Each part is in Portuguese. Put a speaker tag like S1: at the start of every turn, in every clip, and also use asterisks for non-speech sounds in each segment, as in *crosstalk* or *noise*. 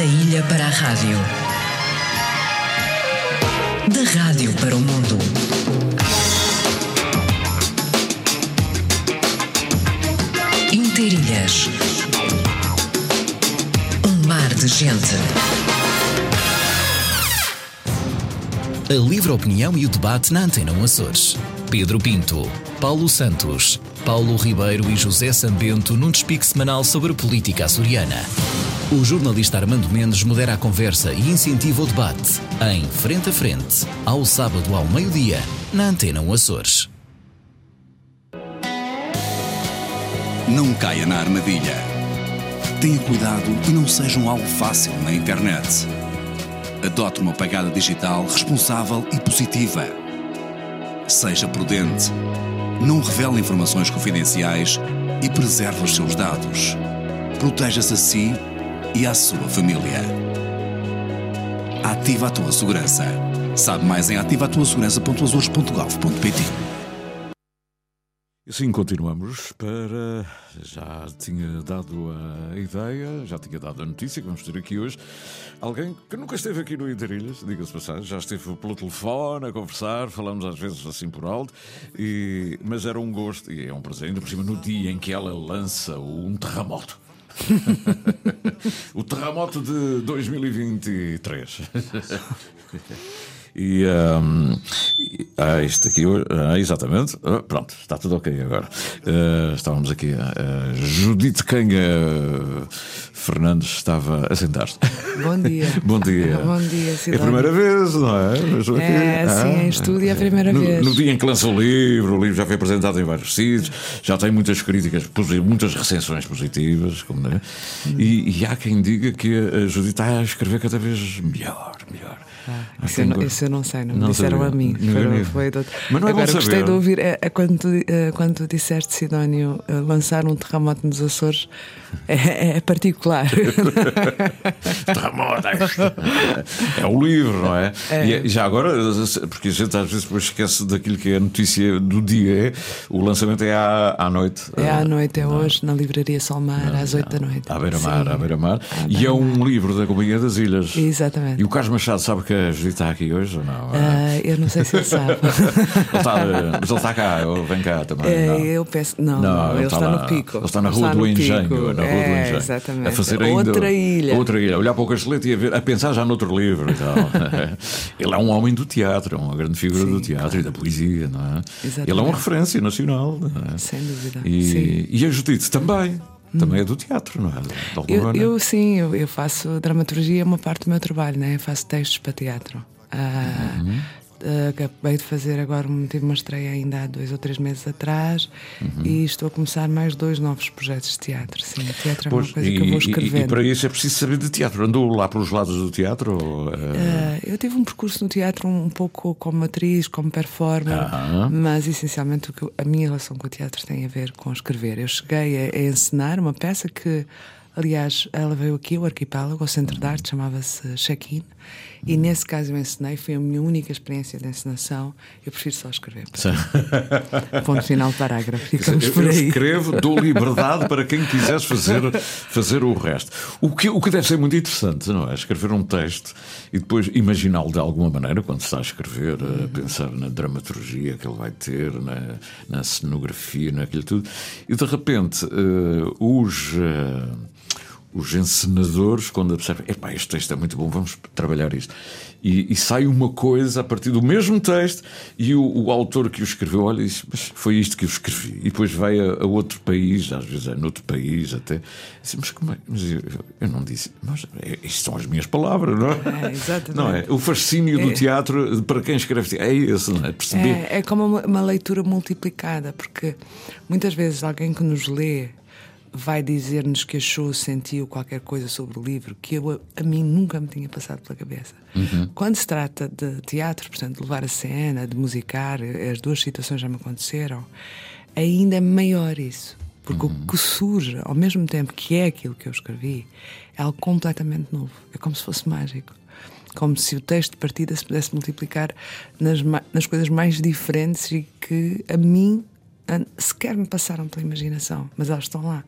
S1: Da ilha para a rádio. Da rádio para o mundo. Interilhas. Um mar de gente.
S2: A livre opinião e o debate na Antena 1 Açores. Pedro Pinto, Paulo Santos, Paulo Ribeiro e José Sambento num despique semanal sobre política açoriana. O jornalista Armando Mendes modera a conversa e incentiva o debate em Frente a Frente, ao sábado ao meio-dia, na Antena 1 Açores.
S3: Não caia na armadilha. Tenha cuidado e não seja um alvo fácil na internet. Adote uma pegada digital responsável e positiva. Seja prudente. Não revele informações confidenciais e preserve os seus dados. Proteja-se a si e à sua família. Ativa a tua segurança. Sabe mais em ativatuasegurança.azores.gov.pt
S4: E Assim continuamos para. Já tinha dado a ideia, já tinha dado a notícia que vamos ter aqui hoje. Alguém que nunca esteve aqui no Interilhas, diga-se passagem, já esteve pelo telefone a conversar, falamos às vezes assim por alto, e, mas era um gosto e é um prazer, ainda por cima no dia em que ela lança um terremoto. *laughs* o terremoto de 2023. *laughs* E, um, e- ah, isto aqui, ah, exatamente. Ah, pronto, está tudo ok agora. Ah, estávamos aqui. ah, Judite Canha Fernandes estava a sentar-se.
S5: Bom dia. *laughs*
S4: Bom dia.
S5: Bom dia,
S4: É a primeira vez, não é?
S5: É, sim, em estúdio é a primeira
S4: no,
S5: vez.
S4: No dia em que lança o livro, o livro já foi apresentado em vários sítios, já tem muitas críticas, muitas recensões positivas, como é? e, e há quem diga que a Judite está a escrever cada vez melhor, melhor. Há
S5: Isso eu, não, isso eu não sei, não me
S4: Não
S5: disseram
S4: sabia.
S5: a mim.
S4: Não
S5: Foi- foi do-
S4: Mas não é bom
S5: Agora gostei de ouvir é, é quando, tu, é, quando tu disseste, Sidónio, é, lançar um terremoto nos Açores é, é particular. *laughs*
S4: Terremoto, é o livro, não é? E é- já agora, porque a gente às vezes depois esquece daquilo que é a notícia do dia, é, o lançamento é à, à noite.
S5: é à noite, é hoje, na Livraria Solmar, às 8 da noite.
S4: À beira-mar, à beira-mar. E é um livro da Companhia das Ilhas.
S5: Exatamente.
S4: E o Carlos Machado sabe que a Judite está aqui hoje ou não?
S5: Ah, eu não sei se ele sabe. *laughs*
S4: Ele está, mas ele está cá, ele vem cá também. Não.
S5: eu penso, não, não, ele, está,
S4: lá-
S5: no pico.
S4: Ele está na Rua do
S5: no
S4: Engenho. Na Rua do
S5: É,
S4: Engenho.
S5: Exatamente.
S4: A fazer ainda
S5: Outra ilha.
S4: Outra ilha. Olhar para o castelete e a, ver, a pensar já noutro livro e tal. *laughs* ele é um homem do teatro, é uma grande figura
S5: Sim,
S4: do teatro e da poesia, não é?
S5: Exatamente.
S4: Ele é uma referência nacional. não é?
S5: Sem dúvida.
S4: E, e a Judite também. Também é do teatro, não é?
S5: Eu, eu sim, eu, eu faço dramaturgia, é uma parte do meu trabalho, né? Eu faço textos para teatro. Ah,
S4: Uhum.
S5: Ah, acabei de fazer agora, tive uma estreia ainda há dois ou três meses atrás
S4: Uhum.
S5: e estou a começar mais dois novos projetos de teatro. Sim, teatro é uma coisa
S4: e,
S5: que eu vou
S4: e- e- e para isso é preciso saber de teatro. Andou lá pelos lados do teatro? ou, eh,
S5: Ah, eu tive um percurso no teatro um, um pouco como atriz, como performer, mas essencialmente o que a minha relação com o teatro tem a ver com escrever. Eu cheguei a, a encenar uma peça que, aliás, ela veio aqui, o Arquipélago, ao Centro de Arte, chamava-se Check-in, e nesse caso eu encenei, foi a minha única experiência de encenação. Eu prefiro só escrever. Ponto final, parágrafo. Ficamos
S4: Eu,
S5: por
S4: eu
S5: aí.
S4: escrevo, dou liberdade para quem quiseres fazer, fazer o resto. O que, o que deve ser muito interessante, não é? Escrever um texto e depois imaginá-lo de alguma maneira, quando se está a escrever, a pensar na dramaturgia que ele vai ter, na, na cenografia, naquilo tudo, e de repente eh, os. eh, os encenadores, quando observam, epá, este texto é muito bom, vamos trabalhar isto. E, e sai uma coisa a partir do mesmo texto, e o, o autor que o escreveu, olha, diz, mas foi isto que eu escrevi. E depois vai a, a outro país, às vezes é noutro país até. Diz, mas como é? Mas eu, eu não disse, mas é, isto são as minhas palavras, não é?
S5: É, exatamente.
S4: Não é? O fascínio do
S5: É.
S4: teatro, para quem escreve, é esse, não é? Perceber.
S5: É, é como uma, uma leitura multiplicada, porque muitas vezes alguém que nos lê vai dizer-nos que achou, sentiu qualquer coisa sobre o livro que eu, a, mim nunca me tinha passado pela cabeça. Quando se trata de teatro, portanto, de levar a cena, de musicar, as duas situações já me aconteceram, ainda é maior isso. Porque o que surge, ao mesmo tempo que é aquilo que eu escrevi, é algo completamente novo. É como se fosse mágico como se o texto de partida se pudesse multiplicar nas, nas coisas mais diferentes e que a mim sequer me passaram pela imaginação, mas elas estão lá.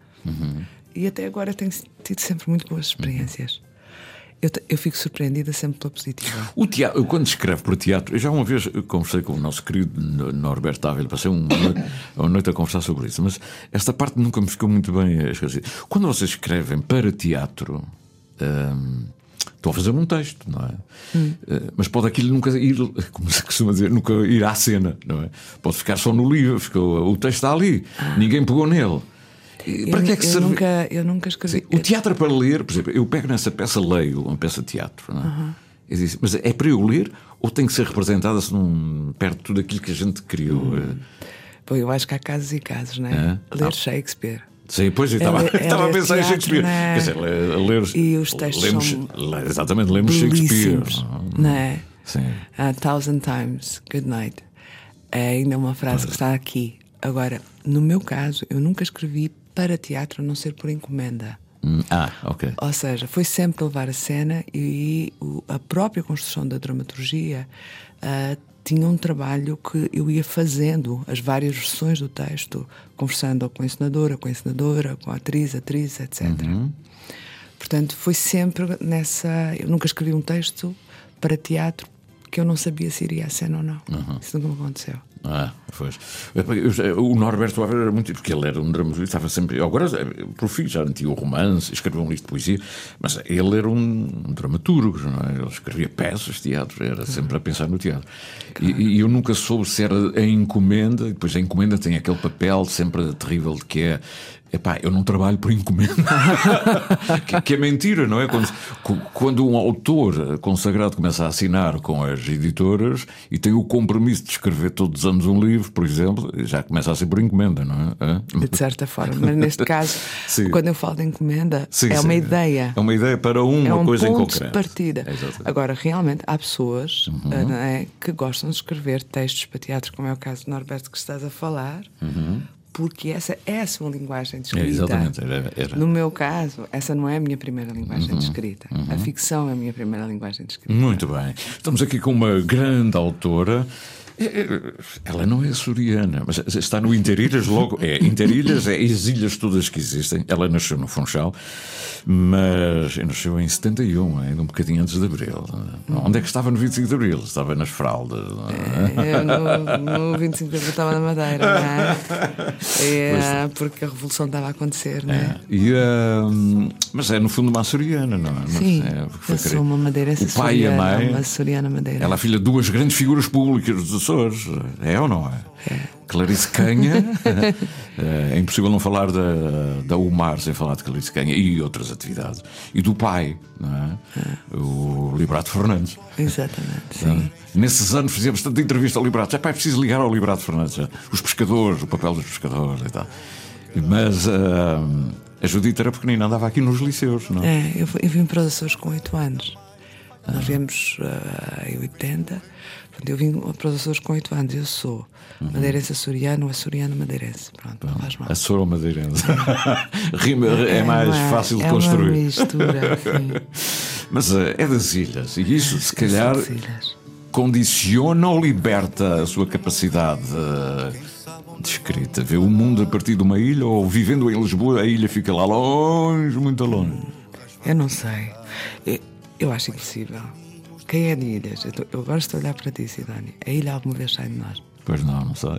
S5: E até agora tenho tido sempre muito boas experiências. Eu, te- eu fico surpreendida sempre pela positiva.
S4: O teatro, eu quando escreve para teatro, eu já uma vez conversei com o nosso querido Norberto Ávila, passei uma *coughs* noite, uma noite a conversar sobre isso, mas esta parte nunca me ficou muito bem esquecida. Quando vocês escrevem para teatro, hum, estão a fazer um texto, não é? Eh, mas pode aquilo nunca ir, como se costuma dizer, nunca ir à cena, não é? Pode ficar só no livro, ficou, o texto está ali, ninguém pegou nele. Para
S5: eu,
S4: que é que
S5: eu
S4: serve?
S5: nunca, eu nunca escrevi.
S4: Sim, o teatro é para ler, por exemplo, eu pego nessa peça, leio uma peça de teatro, não é? Eu disse, mas é para eu ler ou tem que ser representada se não perde tudo aquilo que a gente criou?
S5: Pô, eu acho que há casos e casos, não é?
S4: É?
S5: Ler
S4: Ah.
S5: Shakespeare.
S4: Sim, pois eu estava,
S5: É ler- é
S4: estava a pensar em Shakespeare.
S5: é?
S4: Quer dizer, le- ler,
S5: E os textos
S4: lemos,
S5: são
S4: Exatamente, lemos Shakespeare.
S5: Não é?
S4: Sim.
S5: A thousand times, good night. É ainda uma frase que está aqui. Agora, no meu caso, eu nunca escrevi para teatro a não ser por encomenda.
S4: Hum, Ah, ok.
S5: Ou seja, foi sempre levar a cena e a própria construção da dramaturgia ah, tinha um trabalho que eu ia fazendo, as várias versões do texto, conversando com a encenadora, com a encenadora, com a atriz, atriz, etc. Portanto, foi sempre nessa. Eu nunca escrevi um texto para teatro que eu não sabia se iria à cena ou não. Isso nunca me aconteceu.
S4: Ah, pois. O Norberto Ávila era muito. Porque ele era um dramaturgo, estava sempre. Agora, por fim, já tinha o romance, escreveu um livro de poesia, mas ele era um dramaturgo, não é? Ele escrevia peças, teatro, era sempre a pensar no teatro. E, e eu nunca soube se era a encomenda, depois a encomenda tem aquele papel sempre terrível de que é. Epá, eu não trabalho por encomenda. *laughs* que, que é mentira, não é? Quando, quando um autor consagrado começa a assinar com as editoras e tem o compromisso de escrever todos os anos um livro, por exemplo, já começa a ser por encomenda, não é?
S5: De certa forma. Mas neste caso, *laughs* quando eu falo de encomenda,
S4: Sim,
S5: é
S4: sim.
S5: uma ideia.
S4: É uma ideia para uma
S5: é um
S4: coisa em
S5: ponto
S4: concreto.
S5: de partida.
S4: Uhum.
S5: Agora, realmente, há pessoas não é, que gostam de escrever textos para teatro, como é o caso de Norberto que estás a falar, porque essa é a sua linguagem de
S4: Uhum. É,
S5: escrita.
S4: exatamente, era- era.
S5: No meu caso, essa não é a minha primeira linguagem
S4: Uhum.
S5: de escrita. A ficção é a minha primeira linguagem de escrita.
S4: Muito bem. Estamos aqui com uma grande autora. É, é, Ela não é açoriana, mas está no Interilhas logo. É, Interilhas é as ilhas todas que existem. Ela nasceu no Funchal, mas nasceu em 71, ainda um bocadinho antes de Abril. Onde é que estava no 25 de Abril? Estava nas fraldas. não é?
S5: Eu no, no 25 de abril estava na Madeira, não é? *laughs* É, porque a revolução estava a acontecer, não é?
S4: E, hum, mas é no fundo uma açoriana, não é?
S5: Sim,
S4: é, foi
S5: eu sou uma madeirense
S4: O pai e a mãe.
S5: uma açoriana madeira.
S4: Ela é filha de duas grandes figuras públicas dos Açores. É ou não é? Clarice Canha. *laughs* é impossível não falar da, da UMAR sem falar de Clarice Canha e outras atividades. E do pai, é? O Liberato Fernandes.
S5: Exatamente, sim.
S4: Nesses anos fizemos tanta entrevista ao Liberato. É preciso ligar ao Liberato Fernandes. Os pescadores, o papel dos pescadores e tal. Mas ah, a Judita era pequenina, andava aqui nos liceus, não
S5: É, eu, eu vim para os Açores com 8 anos. Nós viemos ah, em 80. Eu vim para os Açores com 8 anos. Eu sou madeirense açoriano, açoriano madeirense. Pronto, não faz mal.
S4: A Sora Madeirense. *laughs* Rima, é mais
S5: uma-
S4: fácil de
S5: é
S4: construir.
S5: Uma mistura, *laughs* sim.
S4: Mas eh, é das ilhas. E isso, se calhar,
S5: das ilhas.
S4: condiciona ou liberta a sua capacidade eh, de escrita? Ver o mundo a partir de uma ilha ou vivendo em Lisboa, a ilha fica lá longe, muito longe.
S5: Eu não sei. Eu, eu acho impossível. Quem é de ilhas? Eu, eu gosto de olhar para ti, Sidónia. A ilha alguma vez sai de nós.
S4: Pois não, não sei.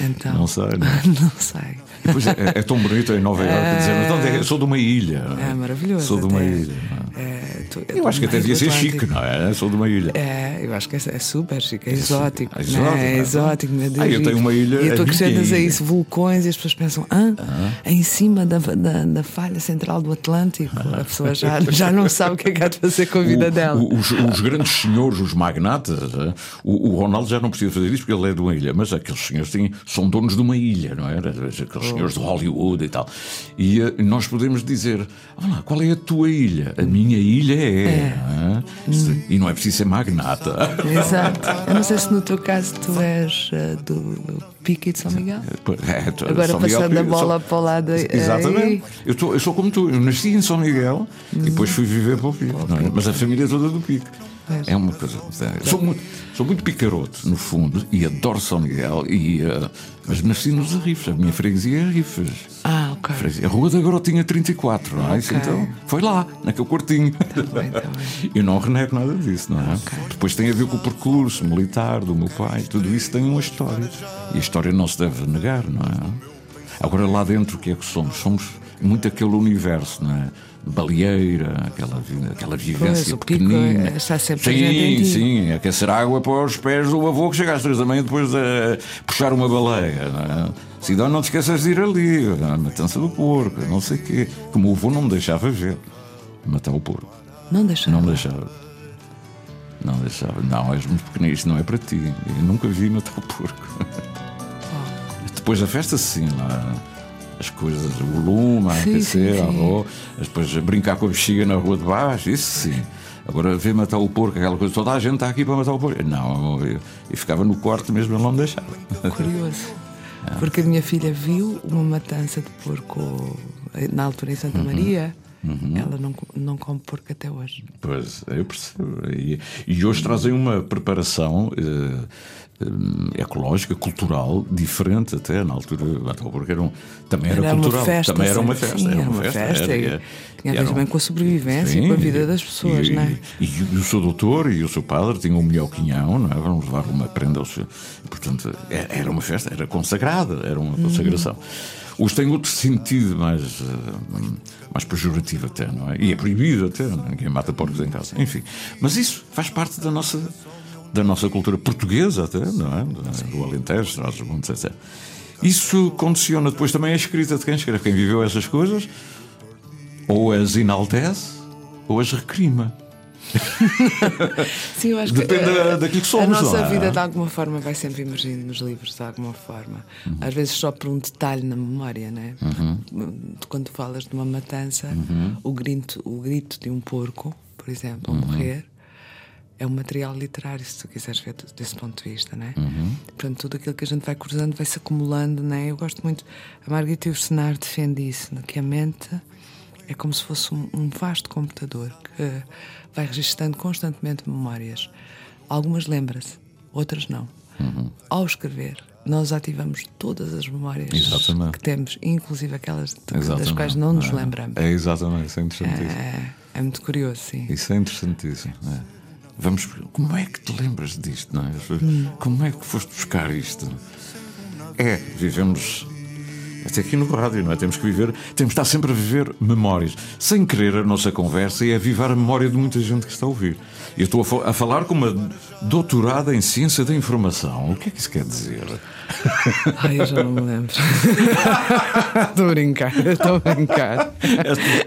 S5: Então,
S4: Não sei, não. *laughs*
S5: não sei.
S4: Pois é, é tão bonito em Nova Iorque dizer, então, eu sou de uma ilha.
S5: É maravilhoso.
S4: Sou de uma
S5: até.
S4: ilha. é?
S5: É, tu-
S4: Eu acho que até devia ser chique, não é? Sou de uma ilha.
S5: É, eu acho que é, é super chique, é exótico.
S4: É
S5: né?
S4: exótico,
S5: É
S4: é.
S5: exótico, meu Deus.
S4: Ah, eu tenho uma ilha,
S5: E tu acrescentas a isso vulcões e as pessoas pensam, ah, em cima da, da, da falha central do Atlântico. *laughs* A pessoa já, já não sabe o que é que há de fazer com a vida
S4: O-
S5: dela.
S4: os, os grandes senhores, os magnatas, eh, o, o Ronaldo já não precisa fazer isso porque ele é de uma ilha, mas aqueles senhores têm, são donos de uma ilha, não é? Aqueles. Senhores de Hollywood e tal. E eh, nós podemos dizer: Olá, qual é a tua ilha? A minha ilha é. é?
S5: Hum.
S4: E não é preciso ser magnata. *laughs*
S5: Exato. Eu não sei se no teu caso tu és eh, do, Pique de São Miguel. *laughs*
S4: É, tu-
S5: Agora
S4: São Miguel-
S5: passando a bola
S4: São-
S5: para o lado. eh,
S4: Exatamente. Eu, tô- eu sou como tu, eu nasci em São Miguel e depois fui viver para o não é? Mas a família é toda do Pico. É uma coisa. Sou muito, sou muito picaroto, no fundo, e adoro São Miguel, e, eh, mas nasci nos Arrifes. A minha freguesia é Arrifes.
S5: Ah, Ok.
S4: Freguesia. A Rua da Garotinha 34, não é? Isso,
S5: Ok.
S4: Então, foi lá, naquele quartinho.
S5: bem, tá bem.
S4: Eu não renego nada disso, não é? Depois tem a ver com o percurso militar do meu pai, tudo isso tem uma história. E a história não se deve negar, não é? Agora lá dentro, o que é que somos? Somos muito aquele universo, não é? Baleeira, aquela, aquela vivência
S5: pico
S4: pequenina.
S5: é- está sempre
S4: sim, sim, aquecer água para os pés do avô que chega às três da manhã depois de puxar uma baleia. Não é? Cidão, não te esqueças de ir ali, a matança do porco, não sei o quê. Como o avô não me deixava ver. Matar o porco.
S5: Não deixa.
S4: Não deixava. Não deixava. Não, és muito pequenino, isto não é para ti. Eu nunca vi matar o porco. Depois da festa, sim, lá. As coisas, o lume, a aquecer,
S5: sim,
S4: a
S5: sim.
S4: avó, depois brincar com a bexiga na rua de baixo, isso sim. Agora ver matar o porco, aquela coisa, toda a gente está aqui para matar o porco. Não, eu, eu ficava no quarto mesmo, ele não me deixava.
S5: Curioso. *laughs* Porque a minha filha viu uma matança de porco na altura em Santa
S4: Uhum.
S5: Maria. Ela não, não come porco até hoje.
S4: Pois, eu percebo. E, e hoje trazem uma preparação eh, ecológica, cultural, diferente até na altura. Porco era um, também era,
S5: Era
S4: cultural.
S5: festa,
S4: também era uma
S5: sim,
S4: festa.
S5: sim,
S4: era uma festa.
S5: festa,
S4: era-
S5: e
S4: era-
S5: tinha a ver também com a sobrevivência e com a vida das pessoas,
S4: e,
S5: não é?
S4: E, e o seu doutor e o seu padre tinham um melhor quinhão, não é? Vamos levar uma prenda ao seu. Portanto, era era uma festa, era consagrada, era uma consagração. Hoje tem outro sentido mais, eh, mais pejorativo até, não é? E é proibido até, não é? ninguém mata porcos em casa. Enfim, mas isso faz parte da nossa, da nossa cultura portuguesa até, não é? Do- Alentejo, Trás-os-Montes, etc. Isso condiciona depois também a escrita de quem escreve. Quem viveu essas coisas ou as enaltece ou as recrima.
S5: Sim, eu acho
S4: Depende
S5: que,
S4: da-
S5: eh,
S4: daquilo que somos,
S5: A nossa
S4: é?
S5: vida, de alguma forma, vai sempre emergindo nos livros, de alguma forma.
S4: Uhum.
S5: Às vezes só por um detalhe na memória, né? Quando falas de uma matança,
S4: Uhum.
S5: o, grito, o grito de um porco, por exemplo, a
S4: Uhum.
S5: morrer. É um material literário, se tu quiseres ver desse ponto de vista, né?
S4: Uhum.
S5: Portanto, tudo aquilo que a gente vai cruzando vai se acumulando, né? Eu gosto muito. A Margarita Ursenar defende isso, que a mente é como se fosse um, um vasto computador que vai registando constantemente memórias. Algumas lembra-se, outras não.
S4: Uhum.
S5: Ao escrever, nós ativamos todas as memórias
S4: Exatamente.
S5: que temos, inclusive aquelas de- das
S4: Exatamente.
S5: quais não nos
S4: É.
S5: lembramos.
S4: É exatamente, isso é interessantíssimo.
S5: É, é muito curioso, sim.
S4: Isso é interessantíssimo. é. Vamos, como é que te lembras disto? Não é? Como é que foste buscar isto? É, vivemos até aqui no rádio, não é? Temos que viver, temos de estar sempre a viver memórias. Sem querer, a nossa conversa é avivar a memória de muita gente que está a ouvir. Eu estou a, a falar com uma doutorada em ciência da informação. O que é que isso quer dizer? *laughs*
S5: Ai, eu já não me lembro. *laughs* Estou a brincar, estou a brincar.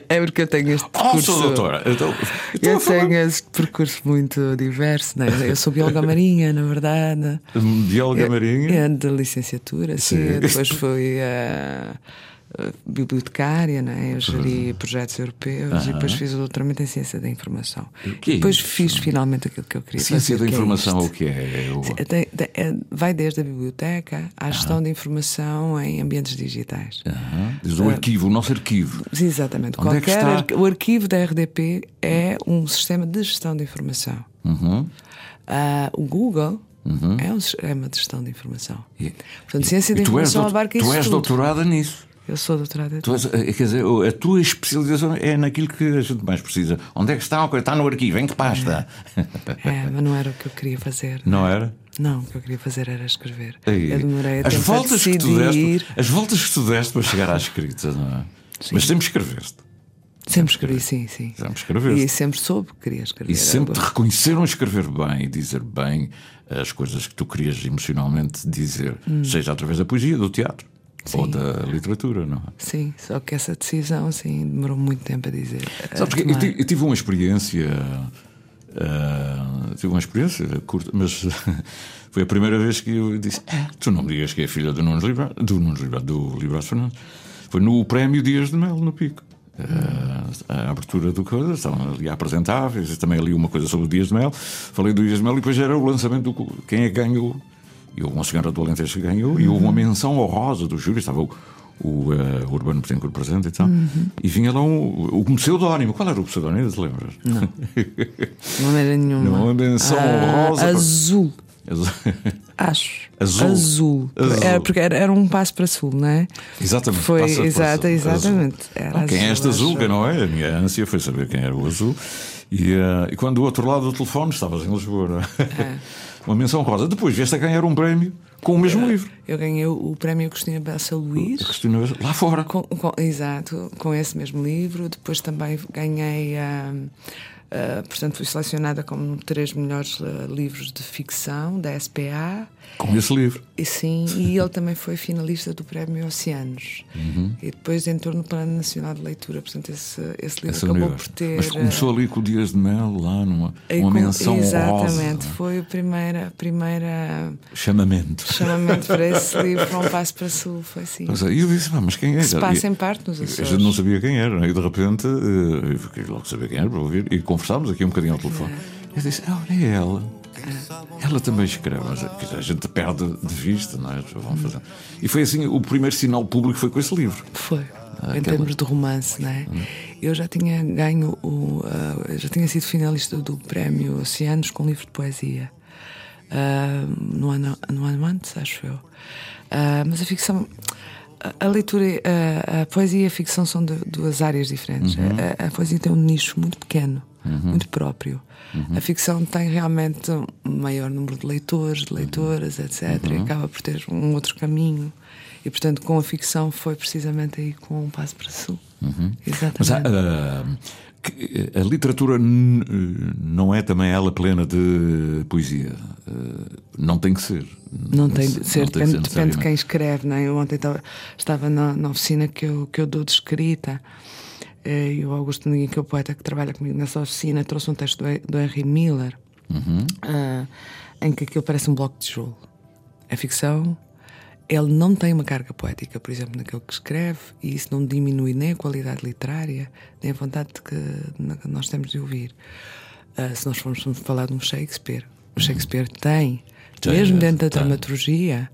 S5: É porque eu tenho este
S4: Oh,
S5: percurso.
S4: sou doutora. Então, estou
S5: Eu
S4: a falar
S5: tenho este percurso muito diverso, né? Eu sou bióloga marinha, na verdade.
S4: bióloga marinha.
S5: É de licenciatura, sim.
S4: Sim.
S5: Depois fui ah, ah, bibliotecária, né? eu geri projetos europeus e depois fiz o doutoramento em ciência da informação.
S4: que é
S5: depois
S4: isso?
S5: fiz finalmente aquilo que eu queria
S4: Ciência
S5: fazer.
S4: da
S5: que é
S4: informação,
S5: isto.
S4: o que é? Eu-
S5: é- vai desde a biblioteca à gestão de informação em ambientes digitais.
S4: Diz o arquivo, o nosso arquivo.
S5: Exatamente.
S4: Onde é que
S5: Qualquer
S4: está?
S5: arqu- O arquivo da RDP é um sistema de gestão de informação.
S4: Uhum.
S5: Ah, o Google é um sistema de gestão de informação.
S4: E-
S5: Portanto, ciência
S4: e
S5: da
S4: tu és,
S5: informação abarca
S4: tu
S5: isso
S4: és
S5: tudo.
S4: doutorada nisso.
S5: Eu sou doutorada.
S4: Tu és, eh, quer dizer, a tua especialização é naquilo que a gente mais precisa. Onde é que está? Está no arquivo, em que pasta?
S5: É, mas não era o que eu queria fazer.
S4: Não era?
S5: Não, o que eu queria fazer era escrever.
S4: Aí,
S5: Eu demorei a
S4: as voltas que tu
S5: decidir.
S4: deste, as voltas que tu deste para chegar à escrita, não é? Mas sempre escreveste.
S5: Sempre escrevi, sim, sim.
S4: Sempre escreveste.
S5: E sempre soube que queria escrever.
S4: E sempre te reconheceram escrever bem e dizer bem as coisas que tu querias emocionalmente dizer,
S5: Hum.
S4: seja através da poesia, do teatro ou da literatura, não é?
S5: Sim, só que essa decisão, sim, demorou muito tempo a dizer. a
S4: Sabes que eu, eu tive uma experiência. ah, tive uma experiência curta, mas *laughs* foi a primeira vez que eu disse: "Ah, Tu não me digas que é filha do Nunes Libra, do Nunes Libra, do Libras Fernandes. Foi no prémio Dias de Mel, no Pico. Ah, a abertura do coisa, estavam ali a apresentar, fiz também ali uma coisa sobre o Dias de Mel. Falei do Dias de Mel e depois era o lançamento do. Quem é que ganhou? E houve uma senhora do Alentejo que ganhou, e houve uma menção honrosa do júri, estava o, o eh, Urbano Betancourt presente e tal, e vinha lá um, um pseudónimo. Qual era o pseudónimo? Te lembras? Não. *laughs*
S5: Não era nenhuma.
S4: Não, a menção
S5: Ah,
S4: honrosa
S5: Azul.
S4: Azul. *laughs*
S5: Acho.
S4: Azul.
S5: Azul.
S4: Azul.
S5: Era, porque era, era um passo para sul, não é?
S4: Exatamente.
S5: Foi, exata, exatamente.
S4: Não, quem é este
S5: azul.
S4: Quem não é? A minha ânsia foi saber quem era o azul. E, eh, e quando do outro lado do telefone estavas em Lisboa. não é?
S5: É. *laughs*
S4: Uma menção rosa. Depois vieste a ganhar um prémio com o mesmo livro.
S5: Eu ganhei o, prémio Cristina Bessa Luís.
S4: Cristina Bessa- lá fora.
S5: Com, com- exato, com esse mesmo livro. Depois também ganhei, ah, ah, portanto, fui selecionada como três melhores ah, livros de ficção da SPA.
S4: Com esse livro.
S5: E sim, e ele também foi finalista do Prémio Oceanos. E depois entrou no Plano Nacional de Leitura. Portanto, esse, esse livro
S4: Esse
S5: acabou por ter.
S4: Mas começou ali com o Dias de Mel, lá numa
S5: eh,
S4: uma menção
S5: Exatamente,
S4: rosa.
S5: foi a primeira, a primeira
S4: Chamamento.
S5: chamamento para esse *laughs* livro, para um passo para sul. Foi assim.
S4: Mas aí eu disse, "Ah, mas quem é?
S5: Que se passa
S4: E-
S5: em parte nos
S4: A
S5: Açores.
S4: gente não sabia quem era, né? e de repente eh, eu fiquei logo a saber quem era para ouvir e conversámos aqui um bocadinho ao telefone. Eu disse: Ah, olha é ela. Ela também escreve, mas a gente perde de vista, não é? Pessoas vão fazendo. E foi assim: o primeiro sinal público foi com esse livro.
S5: Foi. em
S4: aquela-
S5: termos de romance, né? Eu já tinha ganho o. ah, já tinha sido finalista do prémio Oceanos com livro de poesia. Ah, no, ano, no ano antes, acho eu. Ah, mas a ficção. a- A leitura, a, a poesia e a ficção são de- duas áreas diferentes. A, a poesia tem um nicho muito pequeno, muito próprio. A ficção tem realmente um maior número de leitores, de leitoras, etc. E acaba por ter um outro caminho. E portanto, com a ficção foi precisamente aí com um passo para sul. Exatamente.
S4: Mas que- a literatura não é também ela plena de poesia. Ah, não tem que ser.
S5: Não tem de ser,
S4: tem
S5: depende, depende de quem escreve. Não é? Eu ontem estava, estava na, na oficina que eu, que eu dou de escrita e o Augusto Neguinho, que é o poeta que trabalha comigo nessa oficina, trouxe um texto do, Hen- do Henry Miller
S4: Uhum.
S5: ah, em que aquilo parece um bloco de tijolo. É ficção, ele não tem uma carga poética, por exemplo, naquilo que escreve, e isso não diminui nem a qualidade literária, nem a vontade que nós temos de ouvir. Ah, se nós formos falar de um Shakespeare, o Shakespeare tem,
S4: Tem,
S5: mesmo dentro da
S4: tem.
S5: dramaturgia,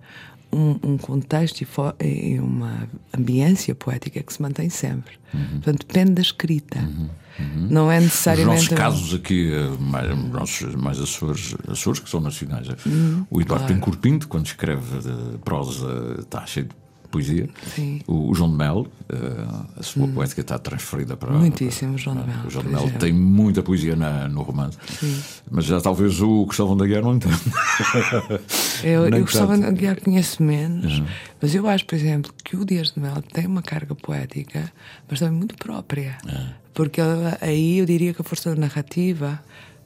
S5: um, um contexto e, e uma ambiência poética que se mantém sempre. Portanto, depende da escrita. Não é necessariamente.
S4: nossos casos aqui, eh, mais, nossos, mais Açores, Açores, que são nacionais, eh,
S5: Uhum.
S4: o Eduardo Pinto, quando escreve de prosa, está cheio de poesia.
S5: Sim.
S4: O, o João de Mel, eh, a sua poética está transferida para.
S5: Muitíssimo, João de Mel,
S4: O João de Mel tem muita poesia na- no romance. Mas já talvez o Cristóvão da Guerra não entenda.
S5: Eu, eu *laughs*
S4: tanto.
S5: de Guiar conheço menos, mas eu acho, por exemplo, que o Dias de Mel tem uma carga poética, mas também muito própria. Porque ele- aí eu diria que a força da narrativa,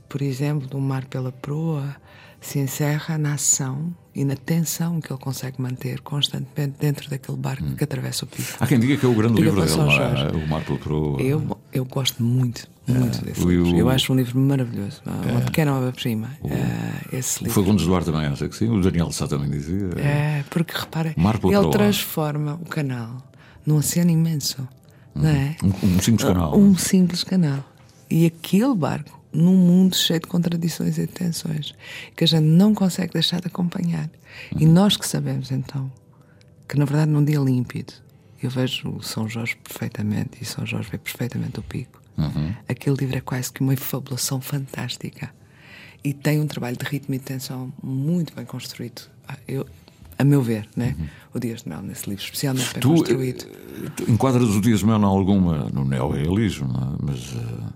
S5: por exemplo, do Mar pela Proa, se encerra na ação e na tensão que ele consegue manter constantemente dentro daquele barco que atravessa o pico.
S4: Há quem diga que é o grande livro dele, não é?
S5: Jorge.
S4: o Mar pelo Proa.
S5: Eu, eu gosto muito, muito desse
S4: o-
S5: livro.
S4: o-
S5: Eu acho um livro maravilhoso, uma pequena obra-prima. eh, esse
S4: O
S5: livro.
S4: Fagundes Duarte também acha que sim. O Daniel Sá também dizia.
S5: É, porque repara,
S4: Mar
S5: ele transforma o canal num oceano imenso, não é?
S4: Um, um simples canal.
S5: Um simples canal. E aquele barco num mundo cheio de contradições e de tensões que a gente não consegue deixar de acompanhar. E nós que sabemos então que na verdade num dia límpido eu vejo o São Jorge perfeitamente e São Jorge vê perfeitamente o pico. Aquele livro é quase que uma fabulação fantástica e tem um trabalho de ritmo e de tensão muito bem construído. Ah, Eu, a meu ver, né? o Dias de Mel nesse livro, especialmente bem
S4: Tu,
S5: construído.
S4: eh, tu enquadras o Dias de Mel em alguma no neorrealismo, é? mas, eh,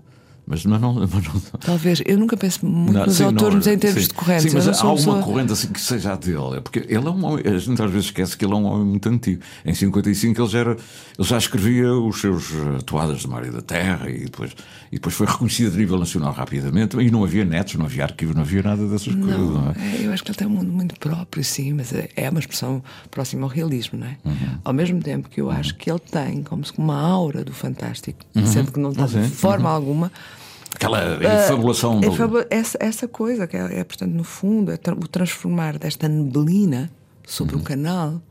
S4: mas, mas não. *laughs* Mas não
S5: Talvez, eu nunca penso muito
S4: Não,
S5: nos
S4: sim,
S5: autores
S4: não,
S5: em termos
S4: sim.
S5: de correntes.
S4: Sim, mas há alguma
S5: pessoa-
S4: corrente assim que seja a dele. é Porque ele é um homem. A gente às vezes esquece que ele é um homem muito antigo. Em 55 ele já, era, ele já escrevia os seus toadas de Mário da Terra e depois, e depois foi reconhecido a nível nacional rapidamente. E não havia netos, não havia arquivos, não havia nada dessas coisas. Não é?
S5: É, eu acho que ele tem um mundo muito próprio, sim, mas é é uma expressão próxima ao realismo, não é?
S4: Uhum.
S5: Ao mesmo tempo que eu acho que ele tem como se uma aura do fantástico, sendo que não está
S4: Ah,
S5: de forma alguma.
S4: Aquela
S5: Ah,
S4: fabulação
S5: é
S4: dele.
S5: fabu- essa, essa coisa que é, é, portanto, no fundo, é tra- o transformar desta neblina sobre
S4: Uhum.
S5: o canal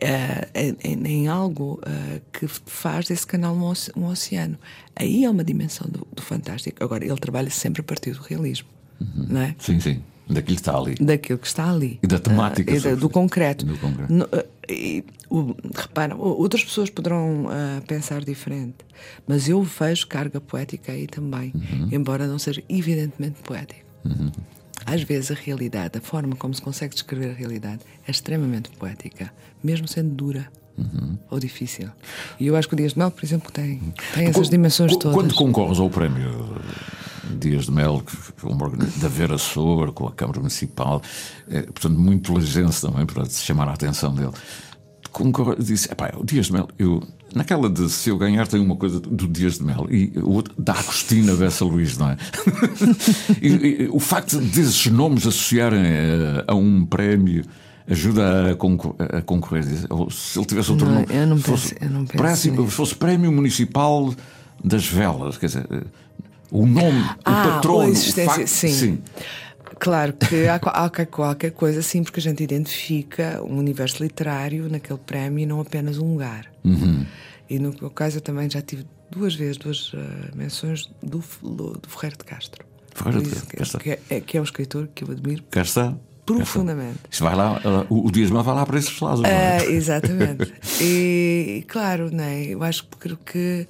S5: eh, em, em- algo eh, que faz desse canal um, um oceano. Aí é uma dimensão do, do fantástico. Agora, ele trabalha sempre a partir do realismo, não é?
S4: Sim, sim. Daquilo que está ali.
S5: daquilo que está ali.
S4: E da temática,
S5: Ah, e da- do concreto.
S4: Do concreto.
S5: No- ah, e, o- repara, outras pessoas poderão ah, pensar diferente, mas eu vejo carga poética aí também,
S4: Uhum.
S5: embora não seja evidentemente poético. Às vezes a realidade, a forma como se consegue descrever a realidade é extremamente poética, mesmo sendo dura. Ou difícil. E eu acho que o Dias de Mel, por exemplo, tem, tem essas dimensões todas.
S4: Quando concorres ao prémio Dias de Mel, que foi uma organi- da Vera Soura, com a Câmara Municipal, é, portanto, muito ligense também para chamar a atenção dele. Concorre, disse: epá, o Dias de Mel, eu, naquela de se eu ganhar, tem uma coisa do Dias de Mel, e o outro da Agostina Bessa Luís, não é? *laughs* e, e o facto desses nomes associarem eh, a um prémio. Ajuda a, concor a concorrer. Ou se ele tivesse outro
S5: Não,
S4: nome.
S5: eu não
S4: fosse
S5: penso- eu não penso
S4: parece- fosse Prémio Municipal das Velas, quer dizer, o nome,
S5: Ah,
S4: o patrono,
S5: a
S4: o facto,
S5: sim. Claro que há, há qualquer coisa assim, porque a gente identifica um universo literário naquele prémio e não apenas um lugar.
S4: Uhum.
S5: E no meu caso eu também já tive duas vezes duas eh, menções do, do, Ferreiro de Castro.
S4: Ferreiro de Castro, está.
S5: que, é, que é um escritor que eu admiro
S4: Cá está.
S5: profundamente.
S4: Isto vai lá, o, o Dias Mel vai lá para esses lados. é?
S5: Ah, exatamente. e, claro, né, eu acho que, que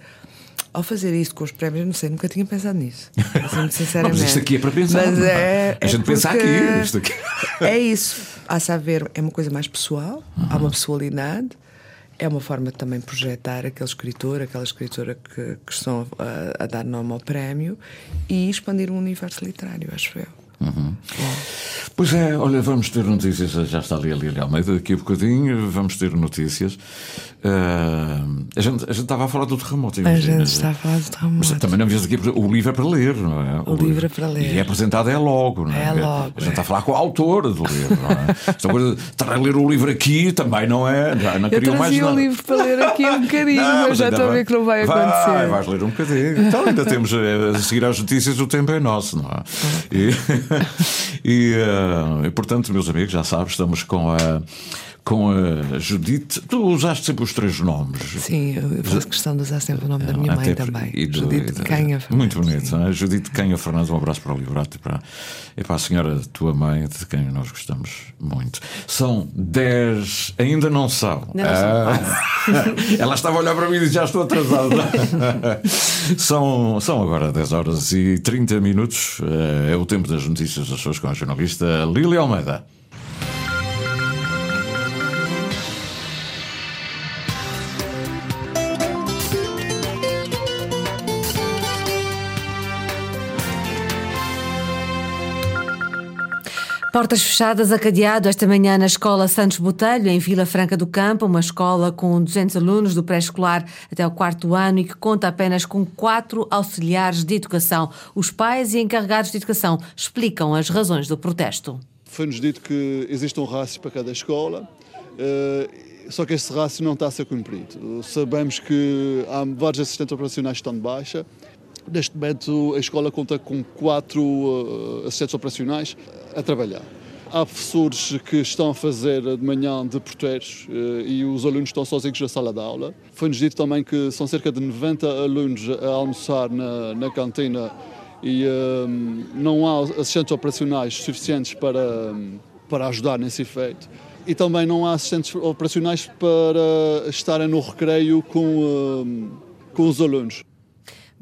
S5: ao fazer isto com os prémios, não sei, nunca tinha pensado nisso. Assim, sinceramente. *laughs*
S4: Mas isto aqui é para pensar,
S5: Mas
S4: é?
S5: é,
S4: A gente
S5: é
S4: pensa aqui, aqui. *laughs*
S5: É isso. A saber, é uma coisa mais pessoal, há uma pessoalidade. É uma forma de também projetar aquele escritor, aquela escritora que, que estão a, a dar nome ao prémio e expandir um universo literário, acho eu.
S4: Pois é, olha, vamos ter notícias. Já está ali a Lília Almeida daqui a bocadinho. Vamos ter notícias. Ah, a, gente, a gente estava a falar do terremoto.
S5: A
S4: imagina.
S5: gente está a falar
S4: Mas
S5: terremoto.
S4: também não vês aqui o livro é para ler, não é?
S5: O livro é para ler.
S4: E é apresentado é logo, não é?
S5: É logo,
S4: A gente está a falar com a autora do livro, não é? Esta coisa de estar a ler o livro aqui também não é. Já não
S5: Eu
S4: queriam mais
S5: trazia o
S4: nada.
S5: livro para ler aqui um bocadinho,
S4: Não,
S5: mas já estou a ver que não vai acontecer.
S4: Vai, vais ler um bocadinho. Então ainda temos eh, a seguir às notícias, o tempo é nosso, não é? E, *laughs* e, eh, e, portanto, meus amigos, já sabes, estamos com a, com a Judite. Tu usaste sempre os três nomes.
S5: Sim, eu faço questão de usar sempre o nome da minha
S4: Até
S5: mãe também.
S4: e do-
S5: Judite
S4: e
S5: Canha.
S4: Muito bonito, não é? Judite Canha Fernandes, um abraço para o Livrato e para, e para a senhora tua mãe, de quem nós gostamos muito. São 10, ainda não são.
S5: Não
S4: Ah, *laughs* Ela estava a olhar para mim e disse: Já estou atrasado. *laughs* são, são agora 10 horas e 30 minutos. Eh, É o tempo das notícias das pessoas com a jornalista Lília Almeida.
S6: Portas fechadas, acadeado esta manhã na Escola Santos Botelho, em Vila Franca do Campo, uma escola com 200 alunos do pré-escolar até o quarto ano e que conta apenas com quatro auxiliares de educação. Os pais e encarregados de educação explicam as razões do protesto.
S7: Foi-nos dito que existe um rácio para cada escola, eh, só que esse rácio não está a ser cumprido. Sabemos que há vários assistentes operacionais que estão de baixa. Neste momento, a escola conta com quatro eh, assistentes operacionais a trabalhar. Há professores que estão a fazer de manhã de porteiros eh, e os alunos estão sozinhos na sala de aula. Foi-nos dito também que são cerca de 90 alunos a almoçar na, na cantina e hum, não há assistentes operacionais suficientes para, para ajudar nesse efeito. E também não há assistentes operacionais para estarem no recreio com, hum, com os alunos.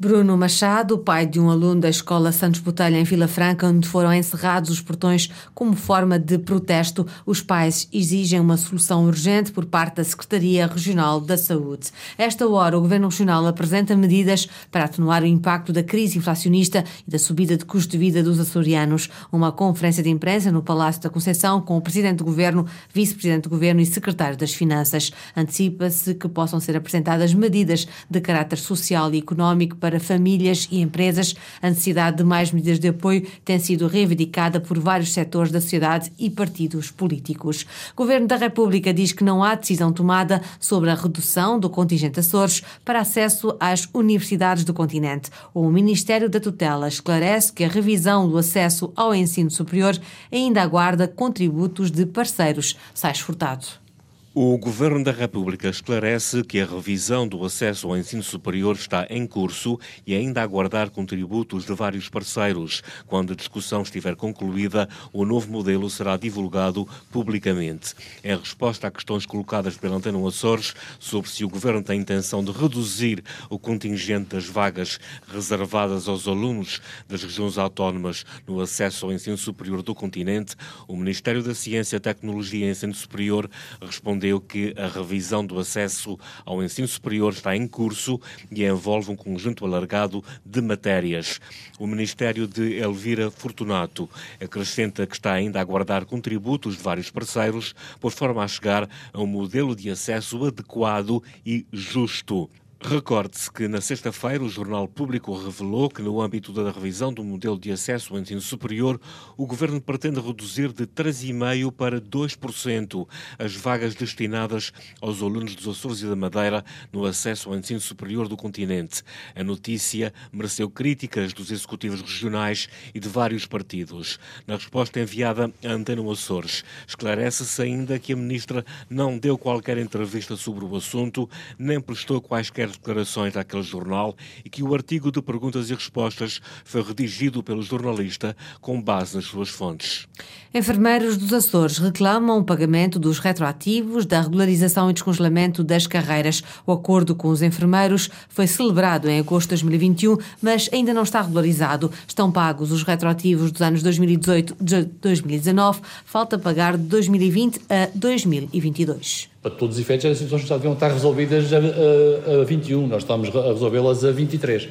S6: Bruno Machado, pai de um aluno da Escola Santos Botelho em Vila Franca, onde foram encerrados os portões como forma de protesto. Os pais exigem uma solução urgente por parte da Secretaria Regional da Saúde. Esta hora, o Governo Regional apresenta medidas para atenuar o impacto da crise inflacionista e da subida de custo de vida dos açorianos. Uma conferência de imprensa no Palácio da Conceição com o Presidente do Governo, Vice-Presidente do Governo e Secretário das Finanças. Antecipa-se que possam ser apresentadas medidas de caráter social e económico para famílias e empresas. A necessidade de mais medidas de apoio tem sido reivindicada por vários setores da sociedade e partidos políticos. O Governo da República diz que não há decisão tomada sobre a redução do contingente Açores para acesso às universidades do continente. O Ministério da Tutela esclarece que a revisão do acesso ao ensino superior ainda aguarda contributos de parceiros. Sais Furtado.
S8: O Governo da República esclarece que a revisão do acesso ao ensino superior está em curso e ainda a aguardar contributos de vários parceiros. Quando a discussão estiver concluída, o novo modelo será divulgado publicamente. Em resposta a questões colocadas pela Antena Açores sobre se o Governo tem intenção de reduzir o contingente das vagas reservadas aos alunos das regiões autónomas no acesso ao ensino superior do continente, o Ministério da Ciência, Tecnologia e Ensino Superior respondeu entendeu que a revisão do acesso ao ensino superior está em curso e envolve um conjunto alargado de matérias. O Ministério de Elvira Fortunato acrescenta que está ainda a aguardar contributos de vários parceiros, por forma a chegar a um modelo de acesso adequado e justo. Recorde-se que na sexta-feira o Jornal Público revelou que, no âmbito da revisão do modelo de acesso ao ensino superior, o governo pretende reduzir de 3,5% para 2% as vagas destinadas aos alunos dos Açores e da Madeira no acesso ao ensino superior do continente. A notícia mereceu críticas dos executivos regionais e de vários partidos. Na resposta enviada à Antena Açores, esclarece-se ainda que a ministra não deu qualquer entrevista sobre o assunto, nem prestou quaisquer declarações àquele jornal e que o artigo de perguntas e respostas foi redigido pelo jornalista com base nas suas fontes.
S6: Enfermeiros dos Açores reclamam o pagamento dos retroativos da regularização e descongelamento das carreiras. O acordo com os enfermeiros foi celebrado em agosto de 2021, mas ainda não está regularizado. Estão pagos os retroativos dos anos 2018 e 2019. Falta pagar de 2020 a 2022
S9: para todos os efeitos, as situações já deviam estar resolvidas a, a, a 21, nós estamos a resolvê-las a 23.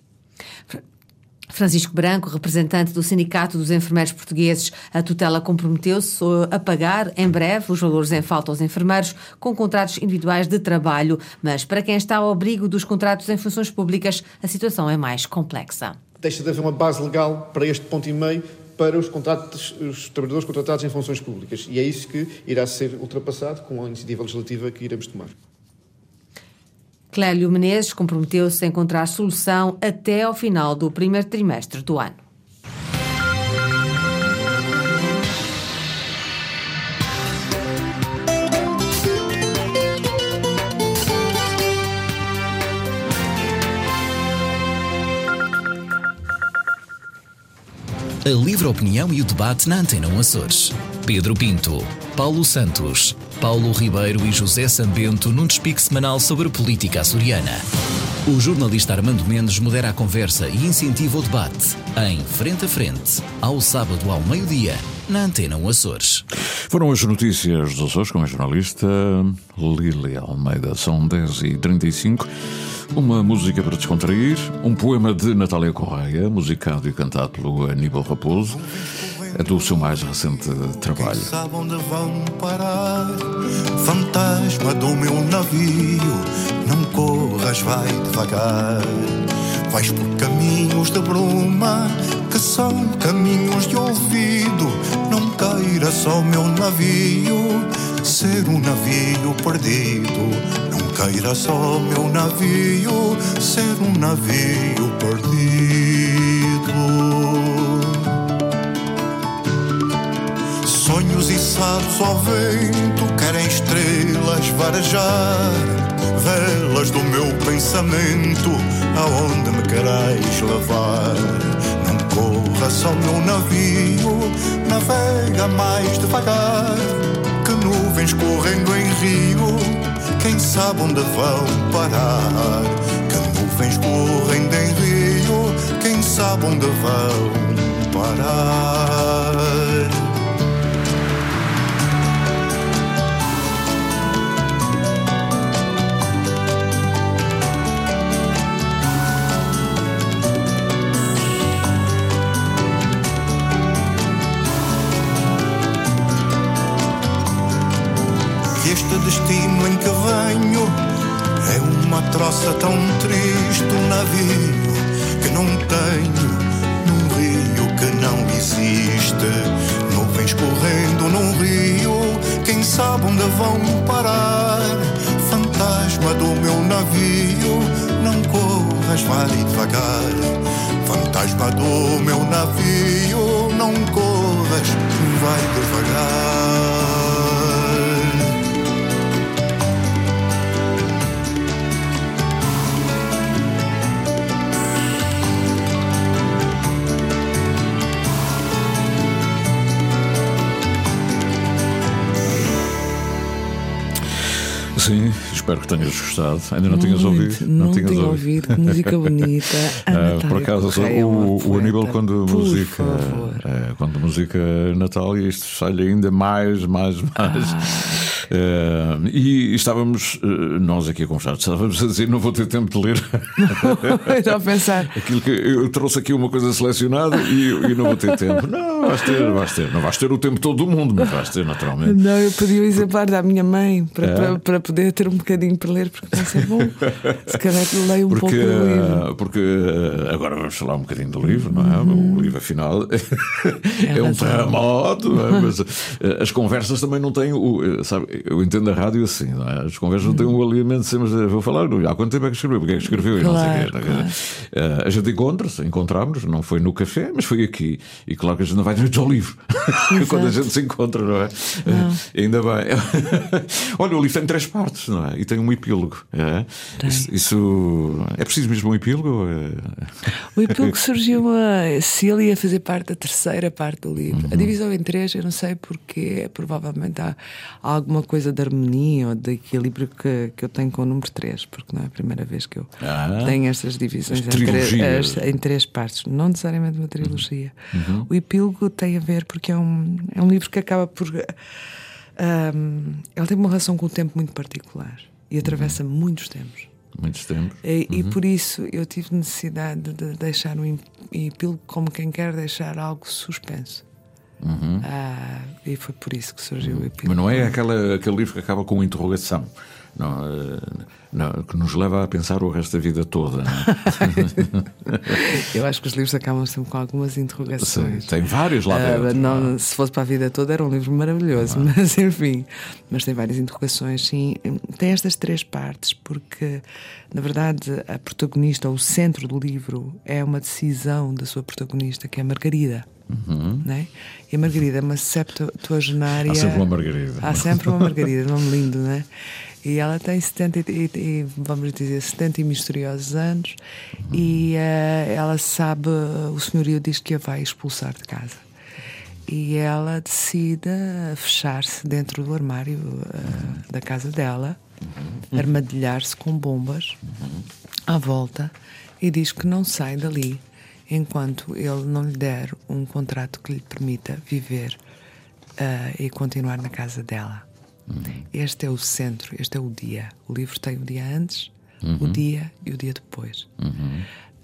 S6: Francisco Branco, representante do Sindicato dos Enfermeiros Portugueses, a tutela comprometeu-se a pagar em breve os valores em falta aos enfermeiros com contratos individuais de trabalho, mas para quem está ao abrigo dos contratos em funções públicas, a situação é mais complexa.
S10: Deixa de haver uma base legal para este ponto e meio para os, contratos, os trabalhadores contratados em funções públicas. E é isso que irá ser ultrapassado com a iniciativa legislativa que iremos tomar.
S6: Clélio Menezes comprometeu-se a encontrar solução até ao final do primeiro trimestre do ano.
S2: A livre opinião e o debate na Antena Açores. Pedro Pinto, Paulo Santos, Paulo Ribeiro e José Sambento num despique semanal sobre política açoriana. O jornalista Armando Mendes modera a conversa e incentiva o debate em Frente a Frente, ao sábado ao meio-dia, na Antena Açores.
S4: Foram as notícias dos Açores com a jornalista Lili Almeida. São 10h35. Uma música para descontrair, um poema de Natália Correia, musicado e cantado pelo Aníbal Raposo. É do seu mais recente trabalho. Quem
S11: sabe onde vão parar? Fantasma do meu navio, não corras, vai devagar. Vais por caminhos de bruma, são caminhos de ouvido. Não queira só meu navio ser um navio perdido queira só meu navio ser um navio perdido. Sonhos içados ao vento querem estrelas varejar, velas do meu pensamento, aonde me querais levar. Só meu navio, navega mais devagar, que nuvens correndo em rio quem sabe onde vão parar? Que nuvens correm em rio, quem sabe onde vão parar? Destino em que venho é uma troça tão triste, um navio que não tenho, num rio que não existe. Nuvens correndo num rio, quem sabe onde vão parar? Fantasma do meu navio, não corras, vai devagar. Fantasma do meu navio, não corras, vai devagar.
S4: Espero que tenhas gostado. Ainda não tinhas ouvido?
S5: Não,
S4: tinhas
S5: tenho ouvido. Que música *laughs* bonita. Natália
S4: por acaso,
S5: Correia é
S4: o, o. Aníbal, quando
S5: Por
S4: música,
S5: favor.
S4: é, quando música Natal, isto sai ainda mais, mais, mais.
S5: Ah.
S4: É, e estávamos, eh, nós aqui a conversar, estávamos a dizer: não vou ter tempo de ler. *laughs*
S5: Estou a pensar. *laughs*
S4: Aquilo que eu trouxe aqui uma coisa selecionada e, e não vou ter tempo. Não, vais ter, vais ter. Não vais ter o tempo todo do mundo, mas vais ter naturalmente.
S5: Não, eu pedi o exemplar da minha mãe para,
S4: É?
S5: para, para poder ter um bocadinho para ler, porque pensei, bom, se calhar que leio um
S4: Porque,
S5: pouco o livro.
S4: eh, porque eh, agora vamos falar um bocadinho do livro, não é? O livro, afinal, *laughs* é, um
S5: razão.
S4: terremoto, é? mas eh, as conversas também não têm o. eh, Sabe, eu entendo a rádio assim, não é? As conversas não têm o alinhamento sempre. eh, Vou falar, há quanto tempo é que escreveu? Porque é que escreveu? E não sei o quê,
S5: Claro,
S4: não é? Eh, A gente encontra-se, encontramos, não foi no café, mas foi aqui. E claro que a gente não vai direito ao livro *laughs* quando a gente se encontra, não é? Eh, Ainda bem. *laughs* Olha, o livro tem três partes, não é? E tem um epílogo. É? Isso, isso- é preciso mesmo um epílogo?
S5: O epílogo surgiu a. Se ele ia fazer parte da terceira parte do livro.
S4: Uhum.
S5: A divisão em três, eu não sei porque, provavelmente há alguma coisa de harmonia ou de equilíbrio que, que eu tenho com o número 3, porque não é a primeira vez que eu
S4: Ah.
S5: tenho estas divisões
S4: As
S5: em três,
S4: trilogias.
S5: as- em três partes, não necessariamente uma trilogia.
S4: Uhum.
S5: O epílogo tem a ver porque é um, é um livro que acaba por. ahm, ele tem uma relação com o tempo muito particular e atravessa
S4: Uhum.
S5: muitos tempos.
S4: Muitos tempos.
S5: E, e por isso eu tive necessidade de deixar um ep- epílogo como quem quer deixar algo suspenso. Ah, e foi por isso que surgiu o epílogo.
S4: Mas não é aquela, aquele livro que acaba com interrogação. Não, eh, não, que nos leva a pensar o resto da vida toda. é? *laughs*
S5: Eu acho que os livros acabam sempre com algumas
S4: Sim,
S5: interrogações.
S4: tem vários lá
S5: Ah,
S4: dentro.
S5: não,
S4: não é?
S5: se fosse para a vida toda era um livro maravilhoso, mas *laughs* enfim. Mas tem várias interrogações, sim. Tem estas três partes, porque na verdade a protagonista, o centro do livro, é uma decisão da sua protagonista, que é a Margarida. Né? E a Margarida é uma septuagenária.
S4: Há sempre uma Margarida.
S5: Há sempre uma Margarida, nome lindo, né? E ela tem 70 e, e, vamos dizer 70 e misteriosos anos e eh, ela sabe, o senhorio diz que a vai expulsar de casa. E ela decide fechar-se dentro do armário eh, da casa dela, armadilhar-se com bombas à volta e diz que não sai dali enquanto ele não lhe der um contrato que lhe permita viver eh, e continuar na casa dela. Este é o centro, este é o dia. O livro tem o dia antes, o dia e o dia depois.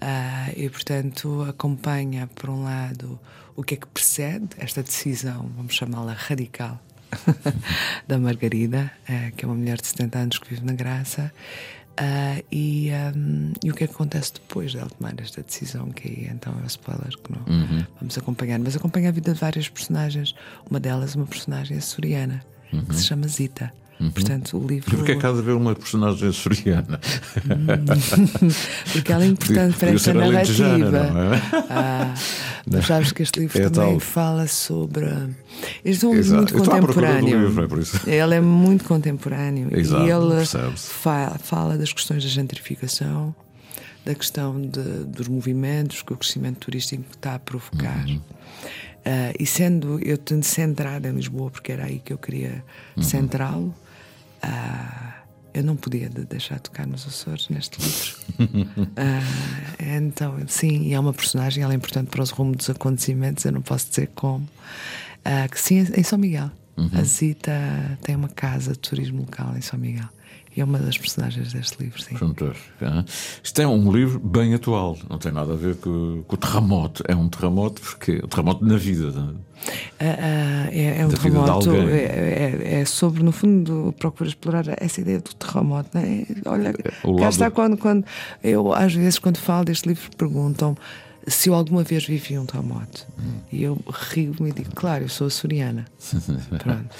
S5: Ah, e, portanto, acompanha, por um lado, o que é que precede esta decisão, vamos chamá-la radical, *laughs* da Margarida, eh, que é uma mulher de 70 anos que vive na Graça. Ah, e, ahm, e o que é que acontece depois dela tomar esta decisão? Que aí então é o spoiler que não vamos acompanhar. Mas acompanha a vida de várias personagens. Uma delas, uma personagem açoriana, que se chama Zita. Portanto, o livro.
S4: E porquê é que há de haver uma personagem açoriana?
S5: Porque ela é importante para esta narrativa.
S4: é?
S5: Ah, sabes que este livro
S4: É
S5: também
S4: tal.
S5: fala sobre. Este é um livro muito contemporâneo.
S4: livro, é.
S5: Ele é muito contemporâneo
S4: Exato,
S5: e ele
S4: percebe-se.
S5: fa- fala das questões da gentrificação, da questão de- dos movimentos que o crescimento turístico está a provocar.
S4: Uhum.
S5: Ah, e sendo eu tendo centrada em Lisboa, porque era aí que eu queria
S4: Uhum.
S5: centrá-lo, ah, eu não podia de- deixar de tocar nos Açores neste livro. *laughs* Ah, então, sim, e é uma personagem, ela é importante para os rumos dos acontecimentos, eu não posso dizer como. Ah, que sim, em São Miguel. A Zita tem uma casa de turismo local em São Miguel. E é uma das personagens deste livro, sim.
S4: Fantástico. hã? Isto é um livro bem atual, não tem nada a ver com, com o terremoto. É um terremoto porque é um terremoto na vida. é?
S5: Ah, ah, é, é um
S4: Da
S5: terremoto, é, é- é sobre, no fundo, procura explorar essa ideia do terremoto. Né? Olha,
S4: o
S5: cá está quando, quando eu, às vezes, quando falo deste livro, perguntam se eu alguma vez vivi um terremoto. E eu rio-me e digo, claro, eu sou açoriana. *laughs* Pronto.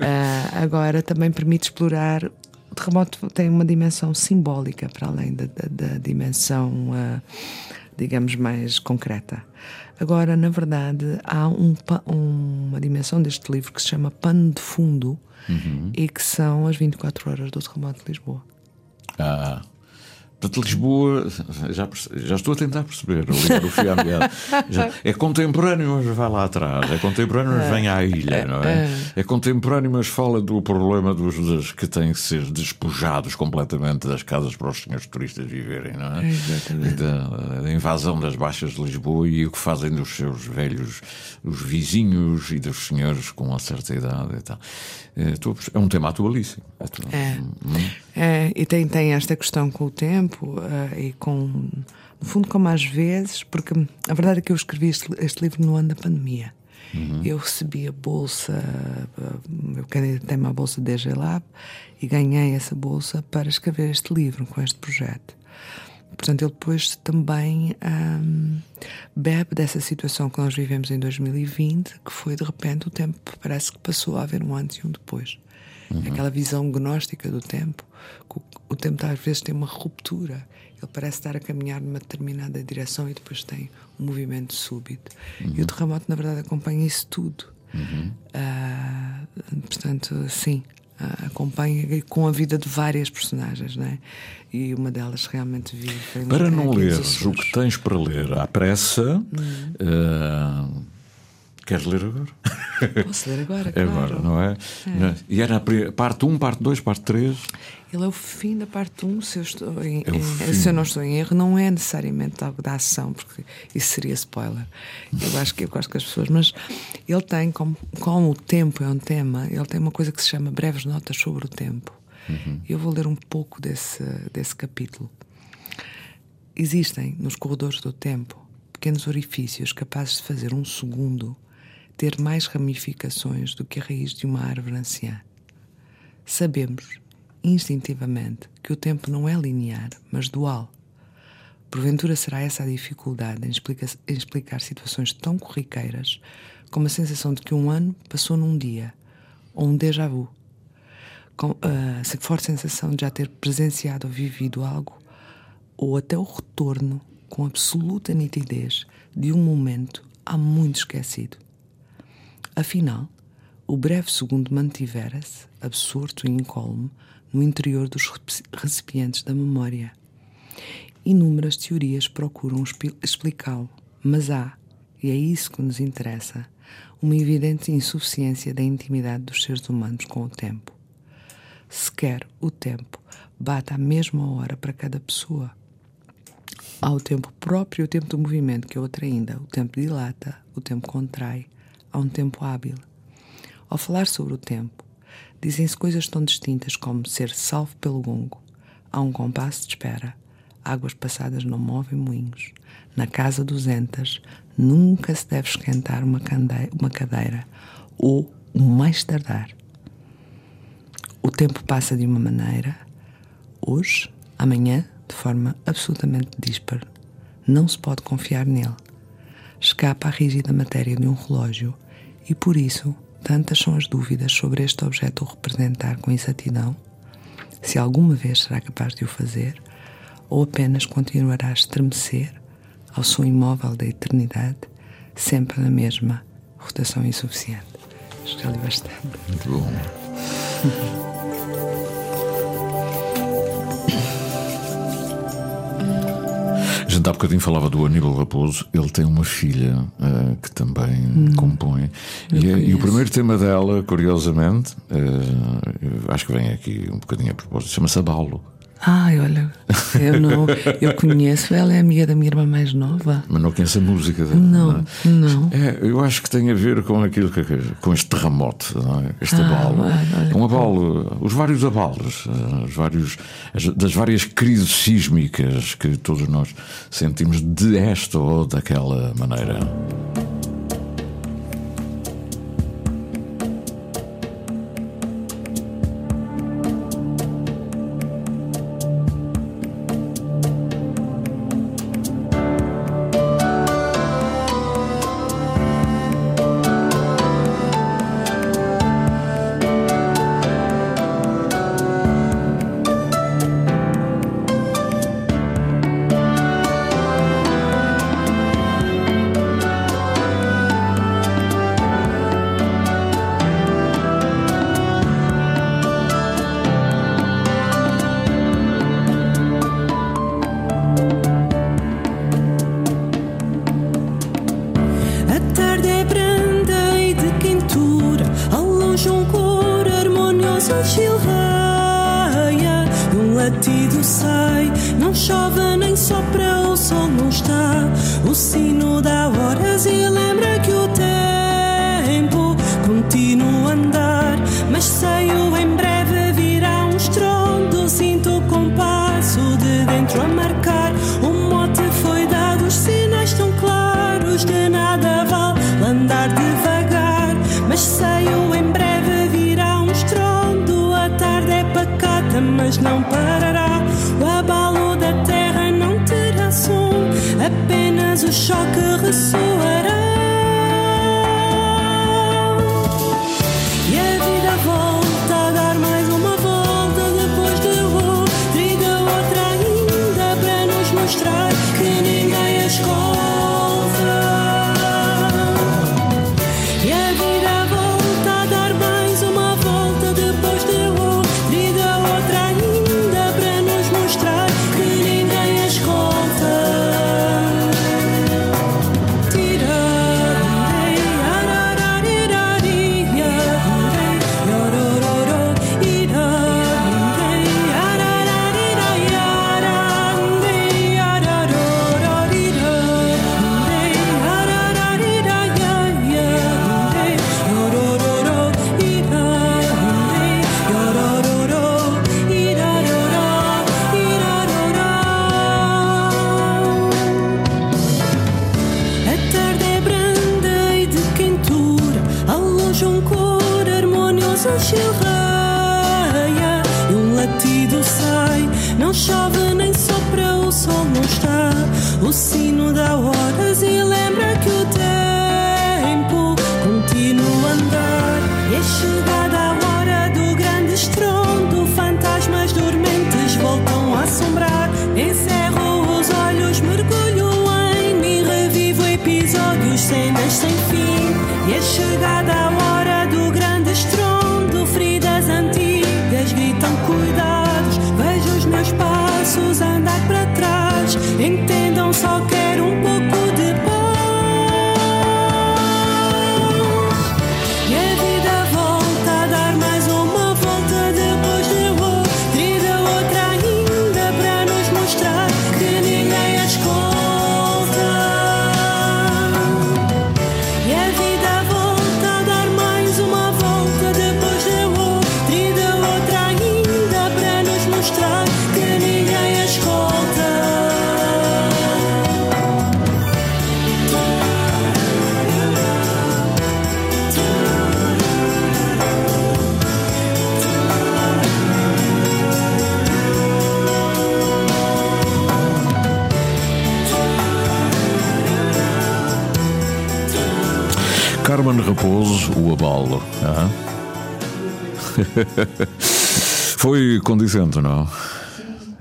S5: Ah, agora também permite explorar. O terremoto tem uma dimensão simbólica para além da, da- da dimensão, ah, digamos, mais concreta. Agora, na verdade, há um uma dimensão deste livro que se chama Pano de Fundo e que são as 24 horas do terremoto de Lisboa.
S4: Ah, Portanto, Lisboa, já, já estou a tentar perceber, a ligar o fio à meada. *laughs* Já- É contemporâneo, mas vai lá atrás. É contemporâneo, mas vem à ilha, não é? É contemporâneo, mas fala do problema dos, dos que têm que ser despojados completamente das casas para os senhores turistas viverem, não é?
S5: Exatamente.
S4: Da, da invasão das baixas de Lisboa e o que fazem dos seus velhos, os vizinhos e dos senhores com uma certa idade e tal. É, estou é um tema atualíssimo. Atu-
S5: É.
S4: Hum.
S5: É, e tem, tem esta questão com o tempo eh, e com, no fundo, como às vezes, porque a verdade é que eu escrevi este, este livro no ano da pandemia. Eu recebi a bolsa, eh, eu candidatei-me à bolsa DG Lab e ganhei essa bolsa para escrever este livro com este projeto. Portanto, ele depois também ahm, bebe dessa situação que nós vivemos em 2020, que foi de repente o tempo parece que passou a haver um antes e um depois. Aquela visão gnóstica do tempo, o, tempo às vezes tem uma ruptura. Ele parece estar a caminhar numa determinada direção e depois tem um movimento súbito. E o terremoto, na verdade, acompanha isso tudo. Ah, portanto, sim, ah, acompanha com a vida de várias personagens, não é? E uma delas realmente vive.
S4: Para não
S5: nos
S4: leres o que tens para ler à pressa,
S5: Hum.
S4: eh, queres ler agora?
S5: Posso ler agora,
S4: É
S5: claro.
S4: agora, não é? Não- E era a parte 1, parte 2, parte 3.
S5: Ele é o fim da parte 1, se eu, estou em,
S4: É
S5: em- se eu não estou em erro, não é necessariamente algo da ação, porque isso seria spoiler. Eu acho que eu gosto que as pessoas. Mas ele tem, como, como o tempo é um tema, ele tem uma coisa que se chama breves notas sobre o tempo. Eu vou ler um pouco desse, desse capítulo. Existem nos corredores do tempo pequenos orifícios capazes de fazer um segundo ter mais ramificações do que a raiz de uma árvore anciã. Sabemos, instintivamente, que o tempo não é linear, mas dual. Porventura será essa a dificuldade em, explica- em explicar situações tão corriqueiras como a sensação de que um ano passou num dia, ou um déjà vu. Com a forte sensação de já ter presenciado ou vivido algo, ou até o retorno com absoluta nitidez de um momento há muito esquecido. Afinal, o breve segundo mantivera-se, absorto e incólume, no interior dos reci- recipientes da memória. Inúmeras teorias procuram explicá-lo, mas há, e é isso que nos interessa, uma evidente insuficiência da intimidade dos seres humanos com o tempo. Sequer o tempo bate à mesma hora para cada pessoa. Há o tempo próprio e o tempo do movimento, que é outra ainda. O tempo dilata, o tempo contrai. Há um tempo hábil. Ao falar sobre o tempo, dizem-se coisas tão distintas como ser salvo pelo gongo. Há um compasso de espera. Águas passadas não movem moinhos. Na casa dos entas, nunca se deve esquentar uma, cande- uma cadeira. Ou, o mais tardar, o tempo passa de uma maneira, hoje, amanhã, de forma absolutamente dispar. Não se pode confiar nele. Escapa à rígida matéria de um relógio e, por isso, tantas são as dúvidas sobre este objeto o representar com exatidão, se alguma vez será capaz de o fazer, ou apenas continuará a estremecer ao som imóvel da eternidade, sempre na mesma rotação insuficiente. Acho que já li bastante.
S4: Muito bom. *laughs* A gente há bocadinho falava do Aníbal Raposo, ele tem uma filha eh, que também compõe. E, é- e o primeiro tema dela, curiosamente, eu acho que vem aqui um bocadinho a propósito, chama-se Abalo.
S5: Ai, olha, eu não, eu conheço, ela é amiga da minha irmã mais nova.
S4: Mas não conhece a música dela.
S5: Não,
S4: é?
S5: não.
S4: É, eu acho que tem a ver com aquilo que, com este terremoto, não é? este
S5: Ah,
S4: abalo.
S5: olha,
S4: É um abalo, os vários abalos, eh, os vários, as- das várias crises sísmicas que todos nós sentimos de esta ou daquela maneira. Ah? *laughs* Foi condizente, não?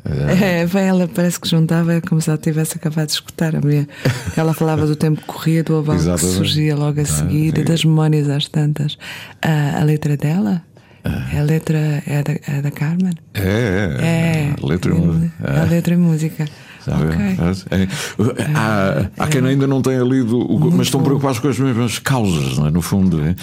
S5: É, ela parece que juntava como se ela tivesse acabado de escutar a minha. Ela falava do tempo que corria, do aval que surgia logo a
S4: Ah,
S5: seguir,
S4: é.
S5: e das memórias às tantas. A, a letra dela? A letra é da, é da Carmen?
S4: É, é.
S5: É.
S4: Letra e música.
S5: A letra e música.
S4: Sabe?
S5: Ok.
S4: É. Há, há quem ainda não tenha lido, o- mas estão preocupados com as mesmas causas, é? no fundo. é?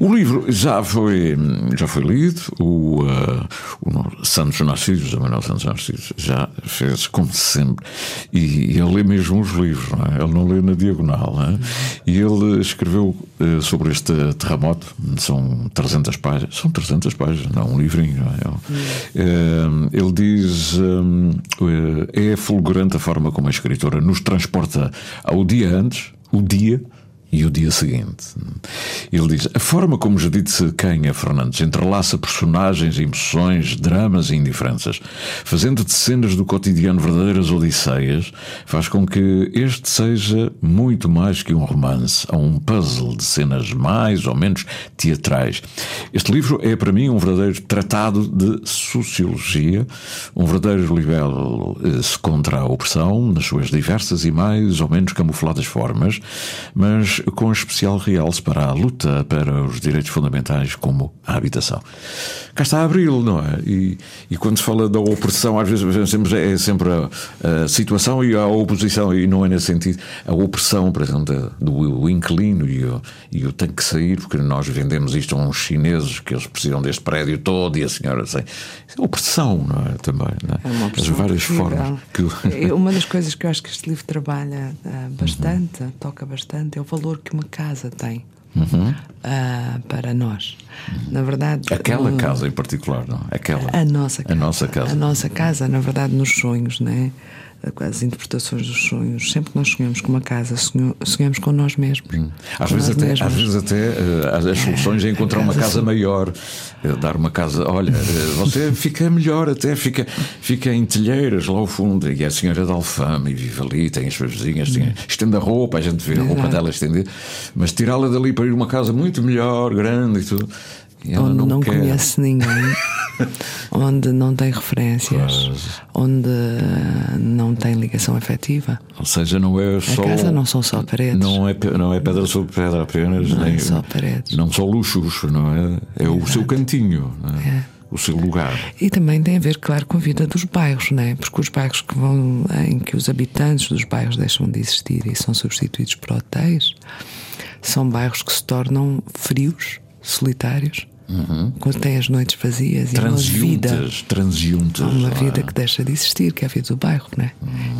S4: O livro já foi, já foi lido, o, ah, o Santos Narcisos, o Manuel Santos Narcisos, já fez como sempre. E, ele lê mesmo os livros, não é? ele não lê na diagonal. é? E ele escreveu eh, sobre este terremoto, são 300 páginas, são 300 páginas, não, um livrinho. não é? Eh, ele diz: hum, eh, é fulgurante a forma como a escritora nos transporta ao dia antes, o dia e o dia seguinte. Ele diz: a forma como Judite Canha Fernandes entrelaça personagens, emoções, dramas e indiferenças, fazendo de cenas do cotidiano verdadeiras odisseias, faz com que este seja muito mais que um romance, a um puzzle de cenas mais ou menos teatrais. Este livro é para mim um verdadeiro tratado de sociologia, um verdadeiro libelo eh, contra a opressão, nas suas diversas e mais ou menos camufladas formas, mas com especial realce para a luta para os direitos fundamentais, como a habitação. Cá está Abril, não é? E, e quando se fala da opressão, às vezes pensamos é sempre a, a situação e a oposição, e não é nesse sentido. A opressão, por exemplo, da- do inquilino e o, e o tem que sair, porque nós vendemos isto a uns chineses que eles precisam deste prédio todo e a senhora. Isso é opressão, não é? Também, não é?
S5: É uma
S4: As várias formas que.
S5: É Uma das coisas que eu acho que este livro trabalha ah, bastante, toca bastante, é o valor que uma casa tem
S4: Uhum.
S5: ah, para nós. Na verdade.
S4: Aquela
S5: no-
S4: casa em particular, não? Aquela.
S5: A nossa casa.
S4: A nossa casa.
S5: A nossa casa, na verdade, nos sonhos, né? As interpretações dos sonhos. Sempre que nós sonhamos com uma casa, sonhamos com nós mesmos.
S4: Hum. Às vezes,
S5: nós
S4: até,
S5: mesmos.
S4: às vezes até eh, as- soluções é encontrar uma
S5: casa
S4: maior, eh, dar uma casa. Olha, eh, você fica melhor, até fica, fica em telheiras lá ao fundo. E a senhora de Alfama e vive ali, tem as suas vizinhas, tem, estende a roupa, a gente vê a roupa dela estender, mas tirá-la dali para ir a uma casa muito melhor, grande e tudo.
S5: Onde
S4: não,
S5: não, conhece ninguém, *laughs* onde não tem referências, onde não tem ligação afetiva.
S4: Ou seja, não é só.
S5: casa não são só paredes.
S4: Não é, não é pedra sobre pedra apenas.
S5: Não é
S4: nem,
S5: só paredes.
S4: Não são luxos, não é? É o seu cantinho, não é? o seu lugar.
S5: E também tem a ver, claro, com a vida dos bairros, né? porque os bairros que vão, em que os habitantes dos bairros deixam de existir e são substituídos por hotéis, são bairros que se tornam frios, solitários, quando têm as noites vazias e uma vida.
S4: Transiuntes.
S5: Há uma
S4: é?
S5: vida que deixa de existir, que é a vida do bairro, né?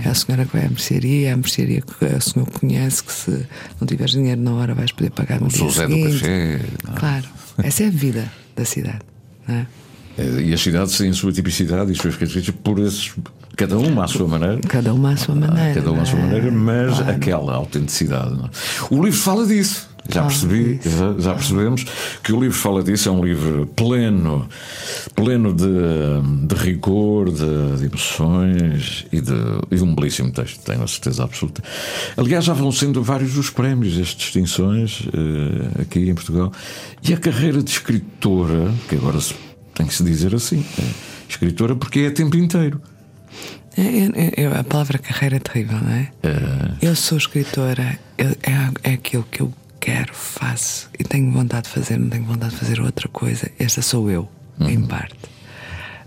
S5: É a senhora que vai à mercearia, é a mercearia que a senhora conhece, que se não tiveres dinheiro na hora vais poder pagar no
S4: O
S5: dia
S4: São Zé do
S5: seguinte.
S4: Café. não é?
S5: Claro, essa é a vida da cidade, não é?
S4: É, E as cidades têm a sua tipicidade e as suas características por esses. Cada uma à sua maneira.
S5: Cada uma à sua maneira.
S4: Ah, Cada uma à sua
S5: é?
S4: maneira, mas
S5: Claro.
S4: aquela autenticidade. é? O livro fala disso. Já
S5: Fala
S4: percebi,
S5: disso.
S4: já, já percebemos que o livro fala disso. É um livro pleno, pleno de, de rigor, de, de emoções e de, e de um belíssimo texto, tenho a certeza absoluta. Aliás, já vão sendo vários os prémios, as distinções eh, aqui em Portugal. E a carreira de escritora, que agora se, tem que se dizer assim, é escritora porque é a tempo inteiro.
S5: É, é- é- a palavra carreira é terrível, não é? Eu sou escritora, é, é aquilo que eu quero, faço e tenho vontade de fazer, não tenho vontade de fazer outra coisa. Esta sou eu, em parte.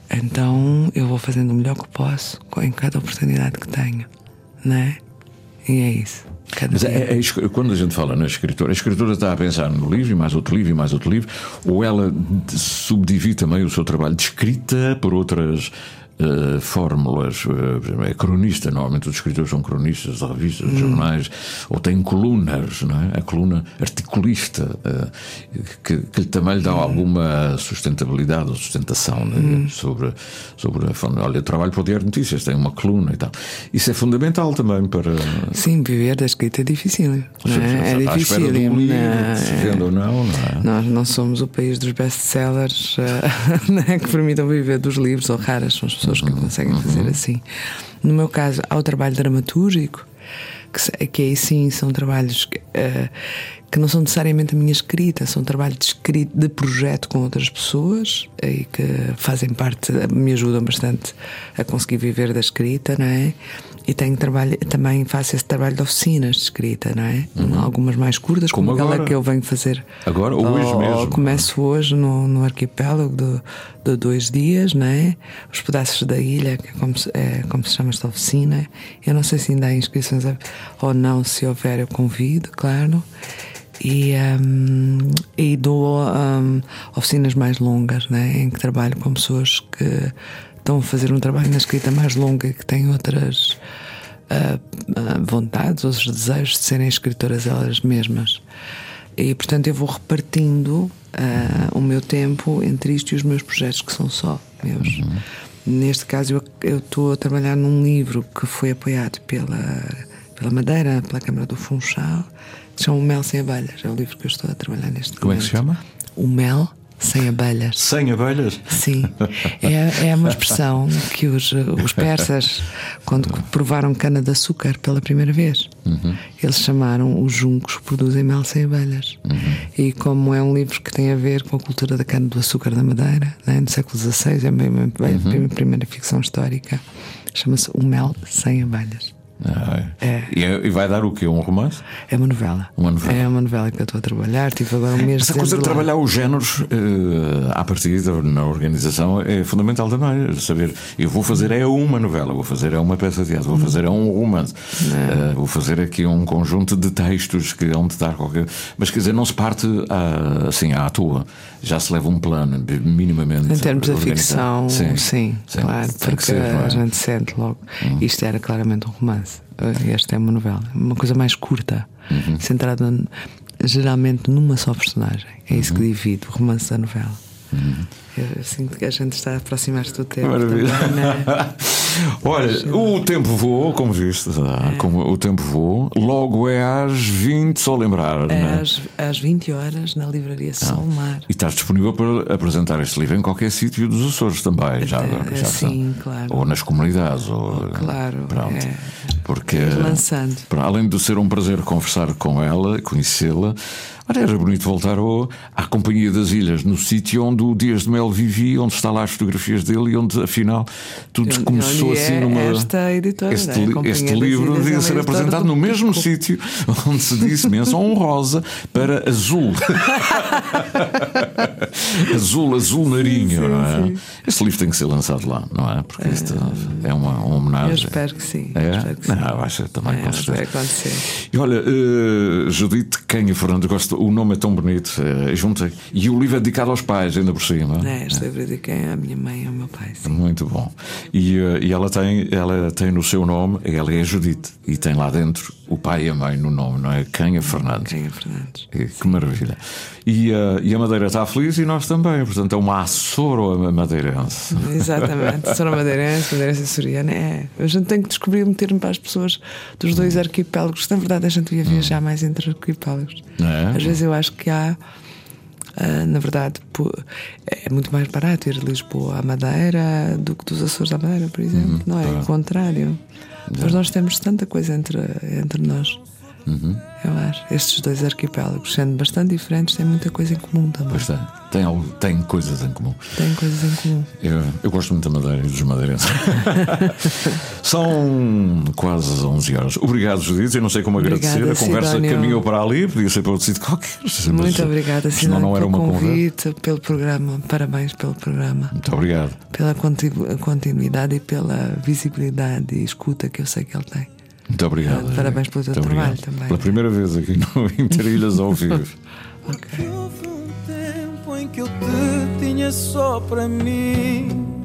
S5: Então eu vou fazendo o melhor que posso em cada oportunidade que tenho, não é? E é isso. Cada
S4: Mas é, é escri- quando a gente fala na escritora, a escritora está a pensar no livro e mais outro livro e mais outro livro, ou ela de- subdivide também o seu trabalho de escrita por outras eh, fórmulas. exemplo, é cronista, normalmente os escritores são cronistas de revistas, de jornais, ou têm colunas, não é? A coluna articulista, eh, que, que também lhe dá alguma sustentabilidade ou sustentação né? sobre, sobre a forma. Olha, eu trabalho para o Diário de Notícias, tem uma coluna e tal. Isso é fundamental também para.
S5: Sim, viver da escrita é difícil. Não é? é difícil.
S4: de um livro,
S5: não
S4: se
S5: é?
S4: vende ou não, não é?
S5: Nós não somos o país dos best-sellers *laughs* né, que permitam viver dos livros, ou raras são as pessoas que conseguem fazer assim. No meu caso, há o trabalho dramatúrgico, que, que aí sim são trabalhos que, eh, que não são necessariamente a minha escrita, são trabalhos de, escrita, de projeto com outras pessoas eh, e que fazem parte, me ajudam bastante a conseguir viver da escrita, não é? E tenho trabalho, também faço esse trabalho de oficinas de escrita, não é? Algumas mais curtas, como,
S4: Como
S5: aquela que eu venho fazer
S4: Agora, ou hoje
S5: Oh,
S4: mesmo.
S5: Começo hoje no, no arquipélago de, de dois dias, não é? Os pedaços da ilha, que é como se, é como se chama esta oficina. Eu não sei se ainda há inscrições ou não, se houver, eu convido, claro. E, hum, e dou hum, oficinas mais longas, né? em que trabalho com pessoas que estão a fazer um trabalho na escrita mais longa que têm outras ah, vontades, outros desejos de serem escritoras elas mesmas. E portanto eu vou repartindo ah, o meu tempo entre isto e os meus projetos que são só meus. Neste caso eu- estou a trabalhar num livro que foi apoiado pela, pela Madeira, pela Câmara do Funchal, que se chama O Mel Sem Abelhas. É o livro que eu estou a trabalhar neste
S4: Como é que se
S5: momento.
S4: chama?
S5: O Mel Sem Abelhas.
S4: Sem abelhas?
S5: Sim, é, é uma expressão que os, os persas, quando provaram cana-de-açúcar pela primeira vez, eles chamaram os juncos que produzem mel sem abelhas. E como é um livro que tem a ver com a cultura da cana-do-açúcar da Madeira, né, no século XVI, é bem, bem a primeira ficção histórica, chama-se O Mel Sem Abelhas.
S4: Ah, é. E, é- vai dar o quê? Um romance?
S5: É uma novela.
S4: Uma novela.
S5: É uma novela que eu estou a trabalhar. Tive agora um mês
S4: Essa
S5: de
S4: coisa de trabalhar os géneros eh, à partida na organização é fundamental também. Saber, eu vou fazer é uma novela, vou fazer é uma peça de teatro, vou fazer é um romance, eh, vou fazer aqui um conjunto de textos que hão de dar qualquer. Mas quer dizer, não se parte à- assim à toa. Já se leva um plano minimamente.
S5: Em termos da
S4: organizado.
S5: ficção, sim, claro,
S4: tem que
S5: porque
S4: ser, é?
S5: a gente sente logo. Isto era claramente um romance. Esta é uma novela, uma coisa mais curta,
S4: Uhum.
S5: centrada geralmente numa só personagem. É isso
S4: Uhum.
S5: que divide o romance da novela. Eu sinto que a gente está a aproximar-se do tempo.
S4: Maravilha.
S5: é? *laughs*
S4: Olha, o tempo voou, como viste, ah, como o tempo voou. Logo é às 20, só lembrar,
S5: É
S4: né?
S5: às, às 20 horas na livraria Solmar.
S4: E estás disponível para apresentar este livro em qualquer sítio dos Açores também, já agora. Já
S5: sim,
S4: está.
S5: claro.
S4: Ou nas comunidades. Ou,
S5: Claro,
S4: Pronto.
S5: é.
S4: Porque,
S5: Lançando.
S4: para além de ser um prazer conversar com ela, conhecê-la, olha, era bonito voltar ao, à Companhia das Ilhas, no sítio onde o Dias de Mel vivia, onde está lá as fotografias dele e onde, afinal, tudo
S5: Onde-
S4: começou
S5: onde
S4: assim
S5: é
S4: numa.
S5: esta editora,
S4: este,
S5: é?
S4: Este livro
S5: é
S4: devia
S5: uma
S4: ser apresentado
S5: do
S4: no mesmo sítio onde se disse menção honrosa para azul. *laughs* azul, azul narinho, não é? Este livro tem que ser lançado lá, não é? Porque isto é uma, uma homenagem.
S5: Eu espero que sim.
S4: É?
S5: Que sim.
S4: Não, acho que também
S5: É,
S4: com
S5: mas vai
S4: certeza.
S5: acontecer.
S4: E olha, eh, Judite Canha Fernando, gosto, o nome é tão bonito, eh, juntei. E o livro é dedicado aos pais, ainda por cima.
S5: É, este livro dediquei à minha mãe e ao meu pai. sim.
S4: Muito bom. E, eh, e ela, tem, ela tem no seu nome, ela é Judite, e tem lá dentro o pai e a mãe no nome, não é? Canha Fernandes.
S5: Canha Fernandes.
S4: Que, que maravilha. E, eh, e a Madeira está feliz e nós também, portanto é uma Açoro madeirense.
S5: Exatamente. Sou madeirense, madeirense açoriana. É. A gente tem que descobrir meter-me para as pessoas dos dois arquipélagos. Na verdade, a gente devia viajar mais entre arquipélagos.
S4: É?
S5: Às vezes eu acho que há. ah, na verdade, é muito mais barato ir de Lisboa à Madeira do que dos Açores à Madeira, por exemplo. não é?
S4: claro.
S5: O contrário. Mas nós temos tanta coisa entre, entre nós.
S4: Uhum.
S5: Eu acho. Estes dois arquipélagos, sendo bastante diferentes, têm muita coisa em comum também.
S4: Pois tem, tem, algo- tem coisas em comum.
S5: Têm coisas em comum.
S4: Eu, eu gosto muito da Madeira e dos madeirenses. *laughs* São quase 11 horas. Obrigado, Judite. Eu não sei como
S5: Obrigada,
S4: agradecer. A conversa
S5: Sidónio.
S4: caminhou para ali, podia ser para outro sítio qualquer.
S5: Muito obrigada, Sinal,
S4: não era
S5: pelo
S4: uma conversa.
S5: convite, pelo programa. Parabéns pelo programa.
S4: Muito obrigado.
S5: Pela continuidade e pela visibilidade e escuta que eu sei que ele tem.
S4: Muito obrigado.
S5: Parabéns pelo teu
S4: Muito
S5: trabalho
S4: obrigado.
S5: também.
S4: Pela primeira vez aqui no *laughs* Interilhas ao *laughs* vivo.
S12: Houve um tempo em que eu te tinha só para mim.